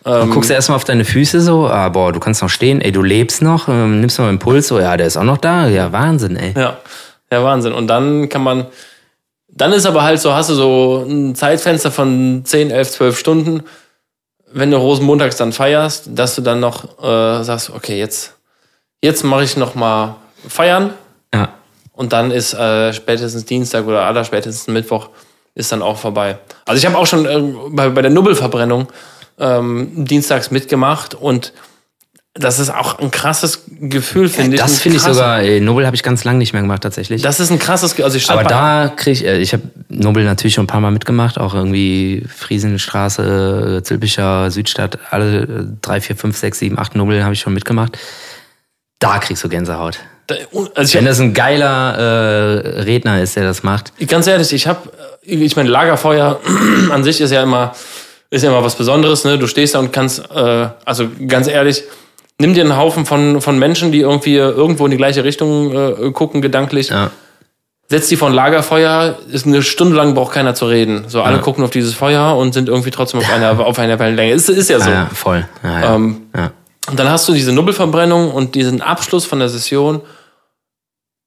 [SPEAKER 1] Ja. Ähm, guckst du erstmal auf deine Füße so, ah, boah, du kannst noch stehen, ey, du lebst noch, ähm, nimmst mal einen Puls, so, ja, der ist auch noch da, ja, Wahnsinn, ey.
[SPEAKER 2] Ja, ja, Wahnsinn. Und dann kann man, dann ist aber halt so, hast du so ein Zeitfenster von 10, 11, 12 Stunden, wenn du Rosenmontags dann feierst, dass du dann noch äh, sagst, okay, jetzt, jetzt mache ich noch mal feiern.
[SPEAKER 1] Ja.
[SPEAKER 2] Und dann ist äh, spätestens Dienstag oder aller spätestens Mittwoch ist dann auch vorbei. Also ich habe auch schon äh, bei, bei der Nubbelverbrennung ähm, dienstags mitgemacht und das ist auch ein krasses Gefühl, finde
[SPEAKER 1] ja, ich. Das finde ich sogar, ey, Nobel habe ich ganz lange nicht mehr gemacht, tatsächlich.
[SPEAKER 2] Das ist ein krasses, also ich
[SPEAKER 1] Aber da kriege ich, äh, ich habe Nobel natürlich schon ein paar Mal mitgemacht, auch irgendwie Friesenstraße, Zülpicher, Südstadt, alle äh, drei, vier, fünf, sechs, sieben, acht Nobel habe ich schon mitgemacht. Da kriegst du Gänsehaut. Also Wenn das ein geiler äh, Redner ist, der das macht.
[SPEAKER 2] Ganz ehrlich, ich habe, ich meine, Lagerfeuer an sich ist ja immer, ist ja immer was Besonderes. Ne? Du stehst da und kannst, äh, also ganz ehrlich, nimm dir einen Haufen von, von Menschen, die irgendwie irgendwo in die gleiche Richtung äh, gucken, gedanklich. Ja. Setz die von Lagerfeuer, ist eine Stunde lang braucht keiner zu reden. So alle ja. gucken auf dieses Feuer und sind irgendwie trotzdem auf einer auf einer Wellenlänge. Ist, ist ja so.
[SPEAKER 1] Ja, voll. Ja,
[SPEAKER 2] ähm, und dann hast du diese Nubbelverbrennung und diesen Abschluss von der Session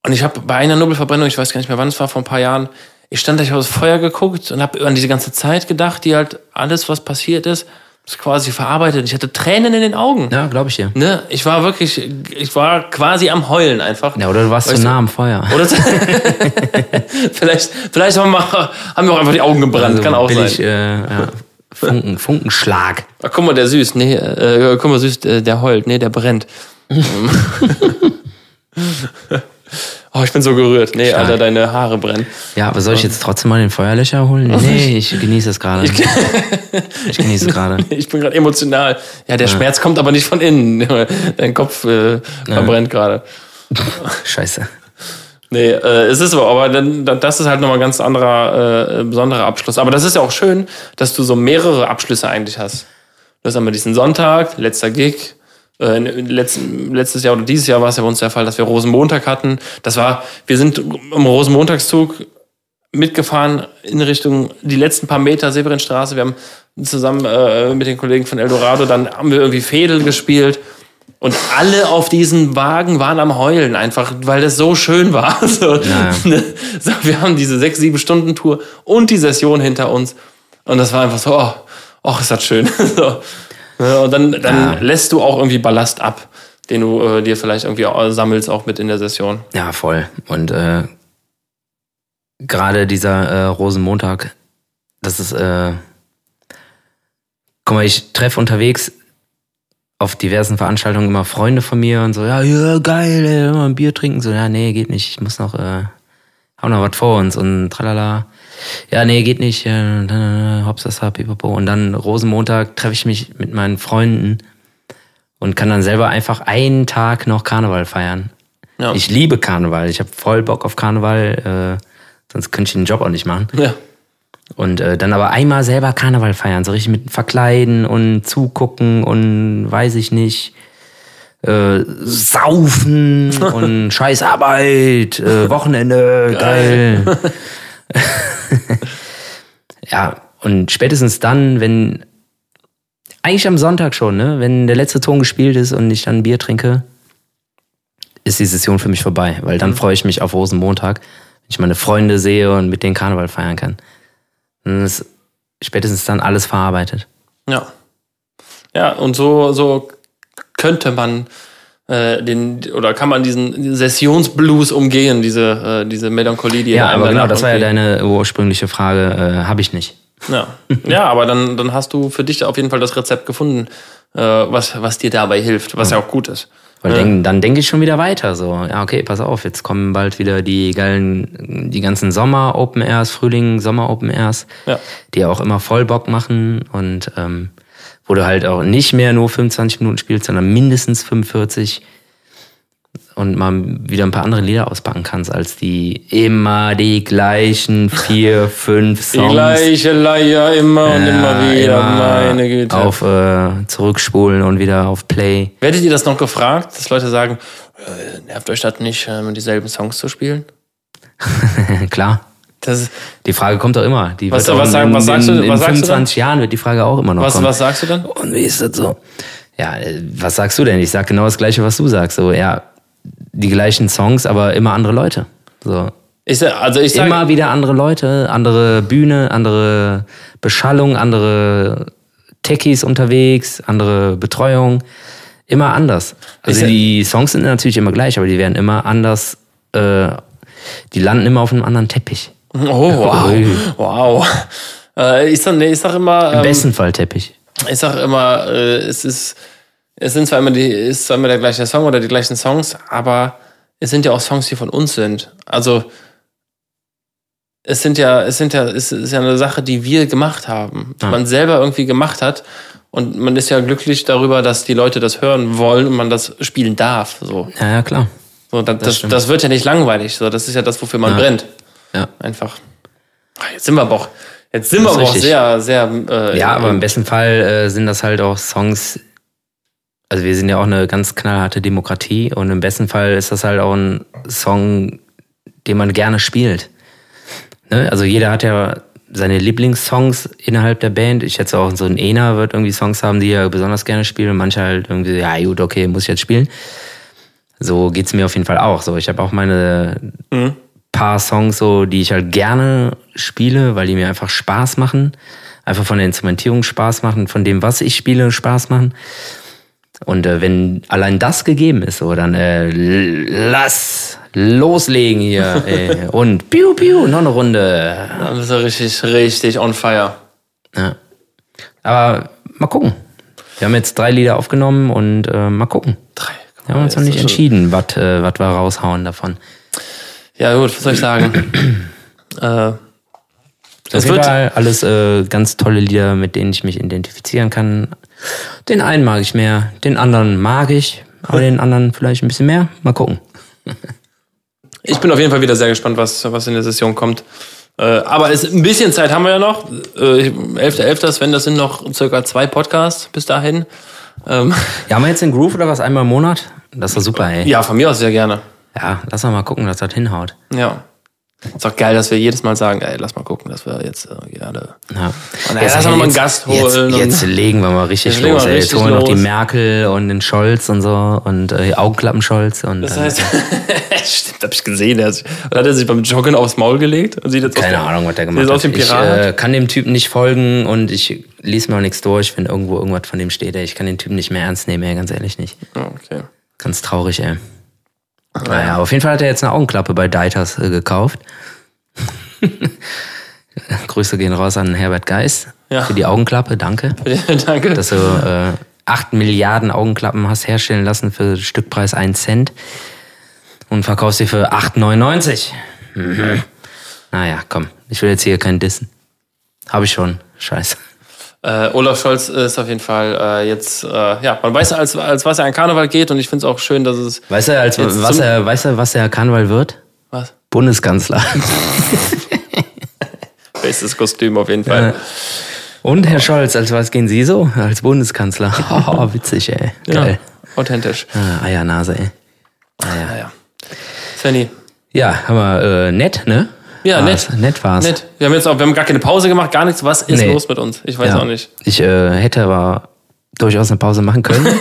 [SPEAKER 2] und ich habe bei einer Nobelverbrennung, ich weiß gar nicht mehr wann es war, vor ein paar Jahren, ich stand da, ich habe das Feuer geguckt und habe an diese ganze Zeit gedacht, die halt alles, was passiert ist, ist quasi verarbeitet. Ich hatte Tränen in den Augen.
[SPEAKER 1] Ja, glaube ich ja.
[SPEAKER 2] Ne? Ich war wirklich, ich war quasi am Heulen einfach.
[SPEAKER 1] Ja, oder du warst zu nah am Feuer. Oder
[SPEAKER 2] vielleicht, vielleicht haben wir, haben wir auch einfach die Augen gebrannt, also kann auch billig, sein.
[SPEAKER 1] Äh, ja. Funken, Funkenschlag.
[SPEAKER 2] Ach, guck mal, der süß. Nee, äh, guck mal, süß, der heult. Nee, der brennt. Oh, ich bin so gerührt. Nee, Stark. Alter, deine Haare brennen.
[SPEAKER 1] Ja, aber soll ich jetzt trotzdem mal den Feuerlöcher holen? Nee, ich genieße es gerade. Ich, ich genieße es gerade.
[SPEAKER 2] Ich bin gerade emotional. Ja, der ja. Schmerz kommt aber nicht von innen. Dein Kopf äh, verbrennt gerade.
[SPEAKER 1] Scheiße.
[SPEAKER 2] Nee, äh, es ist so, aber dann, das ist halt nochmal ein ganz anderer, äh, besonderer Abschluss. Aber das ist ja auch schön, dass du so mehrere Abschlüsse eigentlich hast. Du hast einmal diesen Sonntag, letzter Gig, äh, letzten, letztes Jahr oder dieses Jahr war es ja bei uns der Fall, dass wir Rosenmontag hatten. Das war, wir sind im Rosenmontagszug mitgefahren in Richtung die letzten paar Meter Severinstraße. Wir haben zusammen äh, mit den Kollegen von Eldorado, dann haben wir irgendwie Fädel gespielt. Und alle auf diesen Wagen waren am Heulen, einfach weil das so schön war. So, ja. so, wir haben diese sechs, sieben Stunden Tour und die Session hinter uns. Und das war einfach so, oh, oh ist das schön. so. Und dann, dann ja. lässt du auch irgendwie Ballast ab, den du äh, dir vielleicht irgendwie sammelst, auch mit in der Session.
[SPEAKER 1] Ja, voll. Und äh, gerade dieser äh, Rosenmontag, das ist, äh, guck mal, ich treffe unterwegs auf diversen Veranstaltungen immer Freunde von mir und so, ja, ja, geil, ey, mal ein Bier trinken. So, ja, nee, geht nicht, ich muss noch, äh, haben noch was vor uns und tralala ja, nee, geht nicht, äh, hops, das pipapo. Und dann Rosenmontag treffe ich mich mit meinen Freunden und kann dann selber einfach einen Tag noch Karneval feiern. Ja. Ich liebe Karneval, ich habe voll Bock auf Karneval, äh, sonst könnte ich den Job auch nicht machen.
[SPEAKER 2] Ja.
[SPEAKER 1] Und äh, dann aber einmal selber Karneval feiern, so richtig mit Verkleiden und zugucken und weiß ich nicht, äh, saufen und scheiß Arbeit, äh, Wochenende, geil. geil. ja, und spätestens dann, wenn, eigentlich am Sonntag schon, ne, wenn der letzte Ton gespielt ist und ich dann ein Bier trinke, ist die Session für mich vorbei, weil dann mhm. freue ich mich auf Rosenmontag, wenn ich meine Freunde sehe und mit denen Karneval feiern kann. Dann ist spätestens dann alles verarbeitet.
[SPEAKER 2] Ja. Ja, und so, so könnte man äh, den oder kann man diesen Sessionsblues umgehen, diese, äh, diese Melancholie, die
[SPEAKER 1] Ja, aber genau, das war ja deine ursprüngliche Frage, äh, habe ich nicht.
[SPEAKER 2] Ja. ja, aber dann, dann hast du für dich auf jeden Fall das Rezept gefunden, äh, was, was dir dabei hilft, was ja, ja auch gut ist.
[SPEAKER 1] Weil ja. dann denke ich schon wieder weiter. So, ja, okay, pass auf, jetzt kommen bald wieder die geilen, die ganzen Sommer Open Airs, Frühling, Sommer Open Airs, ja. die auch immer voll Bock machen und ähm, wo du halt auch nicht mehr nur 25 Minuten spielst, sondern mindestens 45 und mal wieder ein paar andere Lieder auspacken kannst, als die immer die gleichen vier, fünf Songs.
[SPEAKER 2] Die gleiche Leier immer und immer wieder, immer meine Güte.
[SPEAKER 1] Auf äh, Zurückspulen und wieder auf Play.
[SPEAKER 2] Werdet ihr das noch gefragt, dass Leute sagen, äh, nervt euch das nicht, äh, dieselben Songs zu spielen?
[SPEAKER 1] Klar. Das die Frage kommt doch immer. Die
[SPEAKER 2] was, was, in, was sagst du?
[SPEAKER 1] In, in 25 Jahren wird die Frage auch immer noch
[SPEAKER 2] was,
[SPEAKER 1] kommen.
[SPEAKER 2] Was sagst du dann?
[SPEAKER 1] Und wie ist das so? Ja, äh, was sagst du denn? Ich sag genau das Gleiche, was du sagst. So, ja, die gleichen Songs, aber immer andere Leute. So.
[SPEAKER 2] Ich, also ich sag,
[SPEAKER 1] immer wieder andere Leute, andere Bühne, andere Beschallung, andere Techies unterwegs, andere Betreuung. Immer anders. Also die Songs sind natürlich immer gleich, aber die werden immer anders. Äh, die landen immer auf einem anderen Teppich.
[SPEAKER 2] Oh, wow. wow. Äh, ich, sag, nee, ich sag immer.
[SPEAKER 1] Im ähm, besten Fall Teppich.
[SPEAKER 2] Ich sag immer, äh, es ist es sind zwar immer die, ist zwar immer der gleiche Song oder die gleichen Songs, aber es sind ja auch Songs, die von uns sind. Also es sind ja, es sind ja, es ist ja eine Sache, die wir gemacht haben, die ja. man selber irgendwie gemacht hat. Und man ist ja glücklich darüber, dass die Leute das hören wollen und man das spielen darf. So.
[SPEAKER 1] Ja, ja, klar.
[SPEAKER 2] So, das, das, das, wird ja nicht langweilig. So, das ist ja das, wofür man ja. brennt. Ja. Einfach. Jetzt sind wir aber auch, jetzt sind wir aber auch sehr, sehr.
[SPEAKER 1] Äh, ja, aber im besten Fall äh, sind das halt auch Songs, also wir sind ja auch eine ganz knallharte Demokratie und im besten Fall ist das halt auch ein Song, den man gerne spielt. Ne? Also jeder hat ja seine Lieblingssongs innerhalb der Band. Ich schätze auch so ein Ena wird irgendwie Songs haben, die er besonders gerne spielt und manche halt irgendwie, ja gut, okay, muss ich jetzt spielen. So geht's mir auf jeden Fall auch. So, ich habe auch meine mhm. Paar Songs, so, die ich halt gerne spiele, weil die mir einfach Spaß machen. Einfach von der Instrumentierung Spaß machen, von dem, was ich spiele, Spaß machen. Und äh, wenn allein das gegeben ist, so, dann äh, lass loslegen hier. ey. Und piu, piu, noch eine Runde.
[SPEAKER 2] Dann bist du richtig, richtig on fire.
[SPEAKER 1] Ja. Aber mal gucken. Wir haben jetzt drei Lieder aufgenommen und äh, mal gucken.
[SPEAKER 2] Drei.
[SPEAKER 1] Wir haben uns noch nicht entschieden, was äh, wir raushauen davon.
[SPEAKER 2] Ja, gut, was soll ich sagen?
[SPEAKER 1] äh, das wird alles äh, ganz tolle Lieder, mit denen ich mich identifizieren kann. Den einen mag ich mehr, den anderen mag ich, aber den anderen vielleicht ein bisschen mehr. Mal gucken.
[SPEAKER 2] Ich bin auf jeden Fall wieder sehr gespannt, was, was in der Session kommt. Äh, aber es, ein bisschen Zeit haben wir ja noch. Äh, 11.11. Sven, das sind noch circa zwei Podcasts bis dahin.
[SPEAKER 1] Ähm. Ja, haben wir jetzt den Groove oder was einmal im Monat? Das ist super, ey.
[SPEAKER 2] Ja, von mir aus sehr gerne.
[SPEAKER 1] Ja, lass mal gucken, dass das hinhaut.
[SPEAKER 2] Ja. Ist auch geil, dass wir jedes Mal sagen, ey, lass mal gucken, dass wir jetzt äh, alle.
[SPEAKER 1] Ja.
[SPEAKER 2] Und ey, lass mal einen Gast holen.
[SPEAKER 1] Jetzt, jetzt legen wir mal richtig los, ey. Jetzt holen wir noch die Merkel und den Scholz und so und äh, Augenklappen-Scholz und.
[SPEAKER 2] Das heißt, stimmt, hab ich gesehen. Der hat, hat er sich beim Joggen aufs Maul gelegt und sieht jetzt
[SPEAKER 1] Keine
[SPEAKER 2] aus
[SPEAKER 1] Ahnung, was der gemacht
[SPEAKER 2] hat.
[SPEAKER 1] Ich äh, kann dem Typen nicht folgen und ich lese mir auch nichts durch, wenn irgendwo irgendwas von dem steht. Ey. Ich kann den Typen nicht mehr ernst nehmen, ey, ganz ehrlich nicht.
[SPEAKER 2] Oh, okay.
[SPEAKER 1] Ganz traurig, ey. Naja, auf jeden Fall hat er jetzt eine Augenklappe bei Deiters äh, gekauft. Grüße gehen raus an Herbert Geis ja. für die Augenklappe, danke.
[SPEAKER 2] danke.
[SPEAKER 1] Dass du äh, 8 Milliarden Augenklappen hast herstellen lassen für Stückpreis 1 Cent und verkaufst sie für 8,99. Mhm. Naja, komm, ich will jetzt hier keinen Dissen. Habe ich schon, scheiße.
[SPEAKER 2] Äh, Olaf Scholz ist auf jeden Fall äh, jetzt, äh, ja, man weiß, als, als was er an Karneval geht und ich finde es auch schön, dass es.
[SPEAKER 1] Weiß er, als, was er, weiß er, was er Karneval wird?
[SPEAKER 2] Was?
[SPEAKER 1] Bundeskanzler.
[SPEAKER 2] Bestes Kostüm auf jeden Fall. Ja.
[SPEAKER 1] Und Herr Scholz, als was gehen Sie so? Als Bundeskanzler. Oh, witzig, ey. Geil.
[SPEAKER 2] Ja, authentisch.
[SPEAKER 1] Ah, Eiernase, ey.
[SPEAKER 2] Ah, ja. Ah, ja. Svenny.
[SPEAKER 1] Ja, haben wir äh, nett, ne?
[SPEAKER 2] Ja, war's.
[SPEAKER 1] nett. Nett war's. Nett.
[SPEAKER 2] Wir haben jetzt auch, wir haben gar keine Pause gemacht, gar nichts. Was ist nee. los mit uns? Ich weiß ja. auch nicht.
[SPEAKER 1] Ich äh, hätte aber durchaus eine Pause machen können.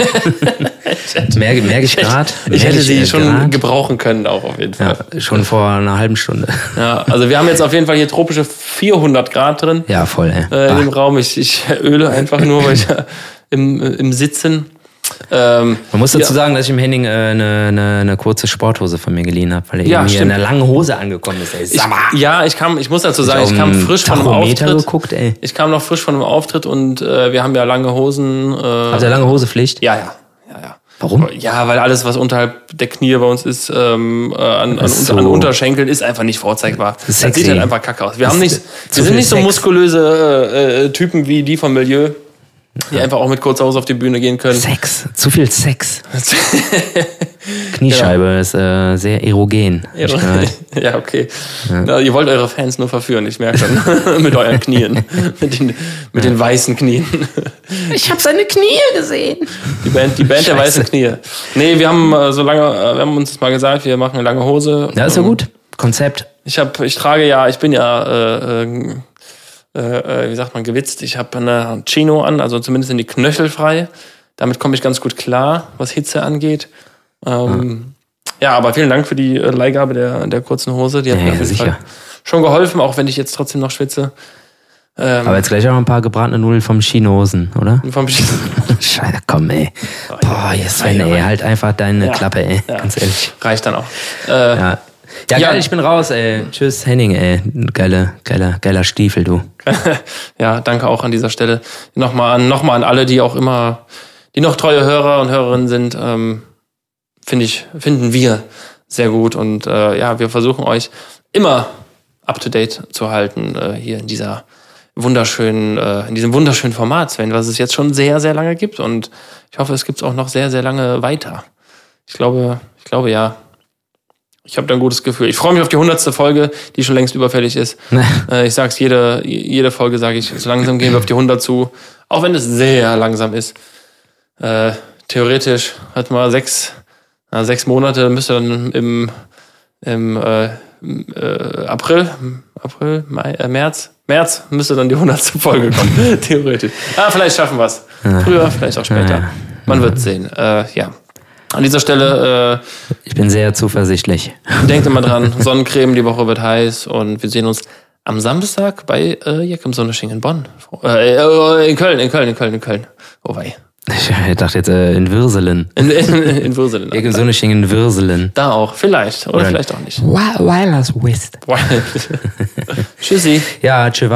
[SPEAKER 1] merke, merke ich gerade.
[SPEAKER 2] Ich hätte sie schon grad. gebrauchen können, auch auf jeden Fall.
[SPEAKER 1] Ja, schon vor einer halben Stunde.
[SPEAKER 2] Ja, also wir haben jetzt auf jeden Fall hier tropische 400 Grad drin.
[SPEAKER 1] Ja, voll, ey.
[SPEAKER 2] Äh, in dem Raum. Ich, ich öle einfach nur, weil ich im, im Sitzen
[SPEAKER 1] ähm, Man muss dazu ja. sagen, dass ich im Henning äh, eine, eine, eine, kurze Sporthose von mir geliehen habe, weil er ja, eben hier in einer langen Hose angekommen ist. Ey.
[SPEAKER 2] Ich, ja, ich kam, ich muss dazu sagen, ich, kam frisch von einem Auftritt. Geguckt, ey. Ich kam noch frisch von einem Auftritt und äh, wir haben ja lange Hosen. Äh,
[SPEAKER 1] Habt ihr lange Hosepflicht?
[SPEAKER 2] Ja, ja, ja, ja.
[SPEAKER 1] Warum?
[SPEAKER 2] Ja, weil alles, was unterhalb der Knie bei uns ist, ähm, äh, an, an, so. an, Unterschenkeln, ist einfach nicht vorzeigbar. Das, das sieht halt einfach kacke aus. Wir, haben nicht, wir sind nicht so muskulöse äh, äh, Typen wie die vom Milieu die einfach auch mit kurzer Hose auf die Bühne gehen können.
[SPEAKER 1] Sex, zu viel Sex. Kniescheibe genau. ist äh, sehr erogen.
[SPEAKER 2] ja, okay. Ja. Na, ihr wollt eure Fans nur verführen, ich merke schon. mit euren Knien. mit, den, mit ja. den weißen Knien.
[SPEAKER 1] ich habe seine Knie gesehen.
[SPEAKER 2] Die Band, die Band der weißen Knie. Nee, wir haben äh, so lange, äh, wir haben uns mal gesagt, wir machen eine lange Hose.
[SPEAKER 1] Ja, ist ja gut. Konzept.
[SPEAKER 2] Ich hab, ich trage ja, ich bin ja äh, äh äh, wie sagt man, gewitzt. Ich habe eine Chino an, also zumindest sind die Knöchel frei. Damit komme ich ganz gut klar, was Hitze angeht. Ähm, ja. ja. aber vielen Dank für die äh, Leihgabe der, der kurzen Hose. Die hat ja, mir Fall schon geholfen, auch wenn ich jetzt trotzdem noch schwitze.
[SPEAKER 1] Ähm, aber jetzt gleich auch ein paar gebratene Nudeln vom Chinosen, oder? Vom Chinosen. Scheiße, komm, ey. Boah, jetzt Sven, ey, halt einfach deine ja, Klappe, ey. Ganz ehrlich.
[SPEAKER 2] Reicht dann auch.
[SPEAKER 1] Äh, ja. Ja, ja, geil, ich bin raus, ey. Tschüss, Henning, ey. Geile, geiler, geiler Stiefel, du.
[SPEAKER 2] ja, danke auch an dieser Stelle. Nochmal an, nochmal an alle, die auch immer, die noch treue Hörer und Hörerinnen sind, ähm, finde ich, finden wir sehr gut. Und äh, ja, wir versuchen euch immer up to date zu halten, äh, hier in dieser wunderschönen, äh, in diesem wunderschönen Format, Sven, was es jetzt schon sehr, sehr lange gibt. Und ich hoffe, es gibt es auch noch sehr, sehr lange weiter. Ich glaube, ich glaube ja. Ich habe da ein gutes Gefühl. Ich freue mich auf die hundertste Folge, die schon längst überfällig ist. äh, ich sag's jede, jede Folge sage ich, so langsam gehen wir auf die 100 zu. Auch wenn es sehr langsam ist. Äh, theoretisch hat mal sechs, na, sechs Monate, müsste dann im, im äh, äh, April, April, Mai, äh, März, März müsste dann die 100. Folge kommen. theoretisch. Ah, vielleicht schaffen wir es. Früher, vielleicht auch später. Man wird sehen. Äh, ja. An dieser Stelle.
[SPEAKER 1] Äh, ich bin sehr zuversichtlich.
[SPEAKER 2] Denkt immer dran, Sonnencreme, die Woche wird heiß und wir sehen uns am Samstag bei äh, Jack im Sonnesching in Bonn. Äh, äh, in Köln, in Köln, in Köln, in Köln. Oh wei.
[SPEAKER 1] Ich dachte jetzt äh, in Würselen.
[SPEAKER 2] In, in, in Würselen.
[SPEAKER 1] Jack im Sonnesching in Würselen.
[SPEAKER 2] Da auch, vielleicht. Oder, oder vielleicht auch nicht.
[SPEAKER 1] Wilders West.
[SPEAKER 2] Tschüssi.
[SPEAKER 1] Ja, tschüss,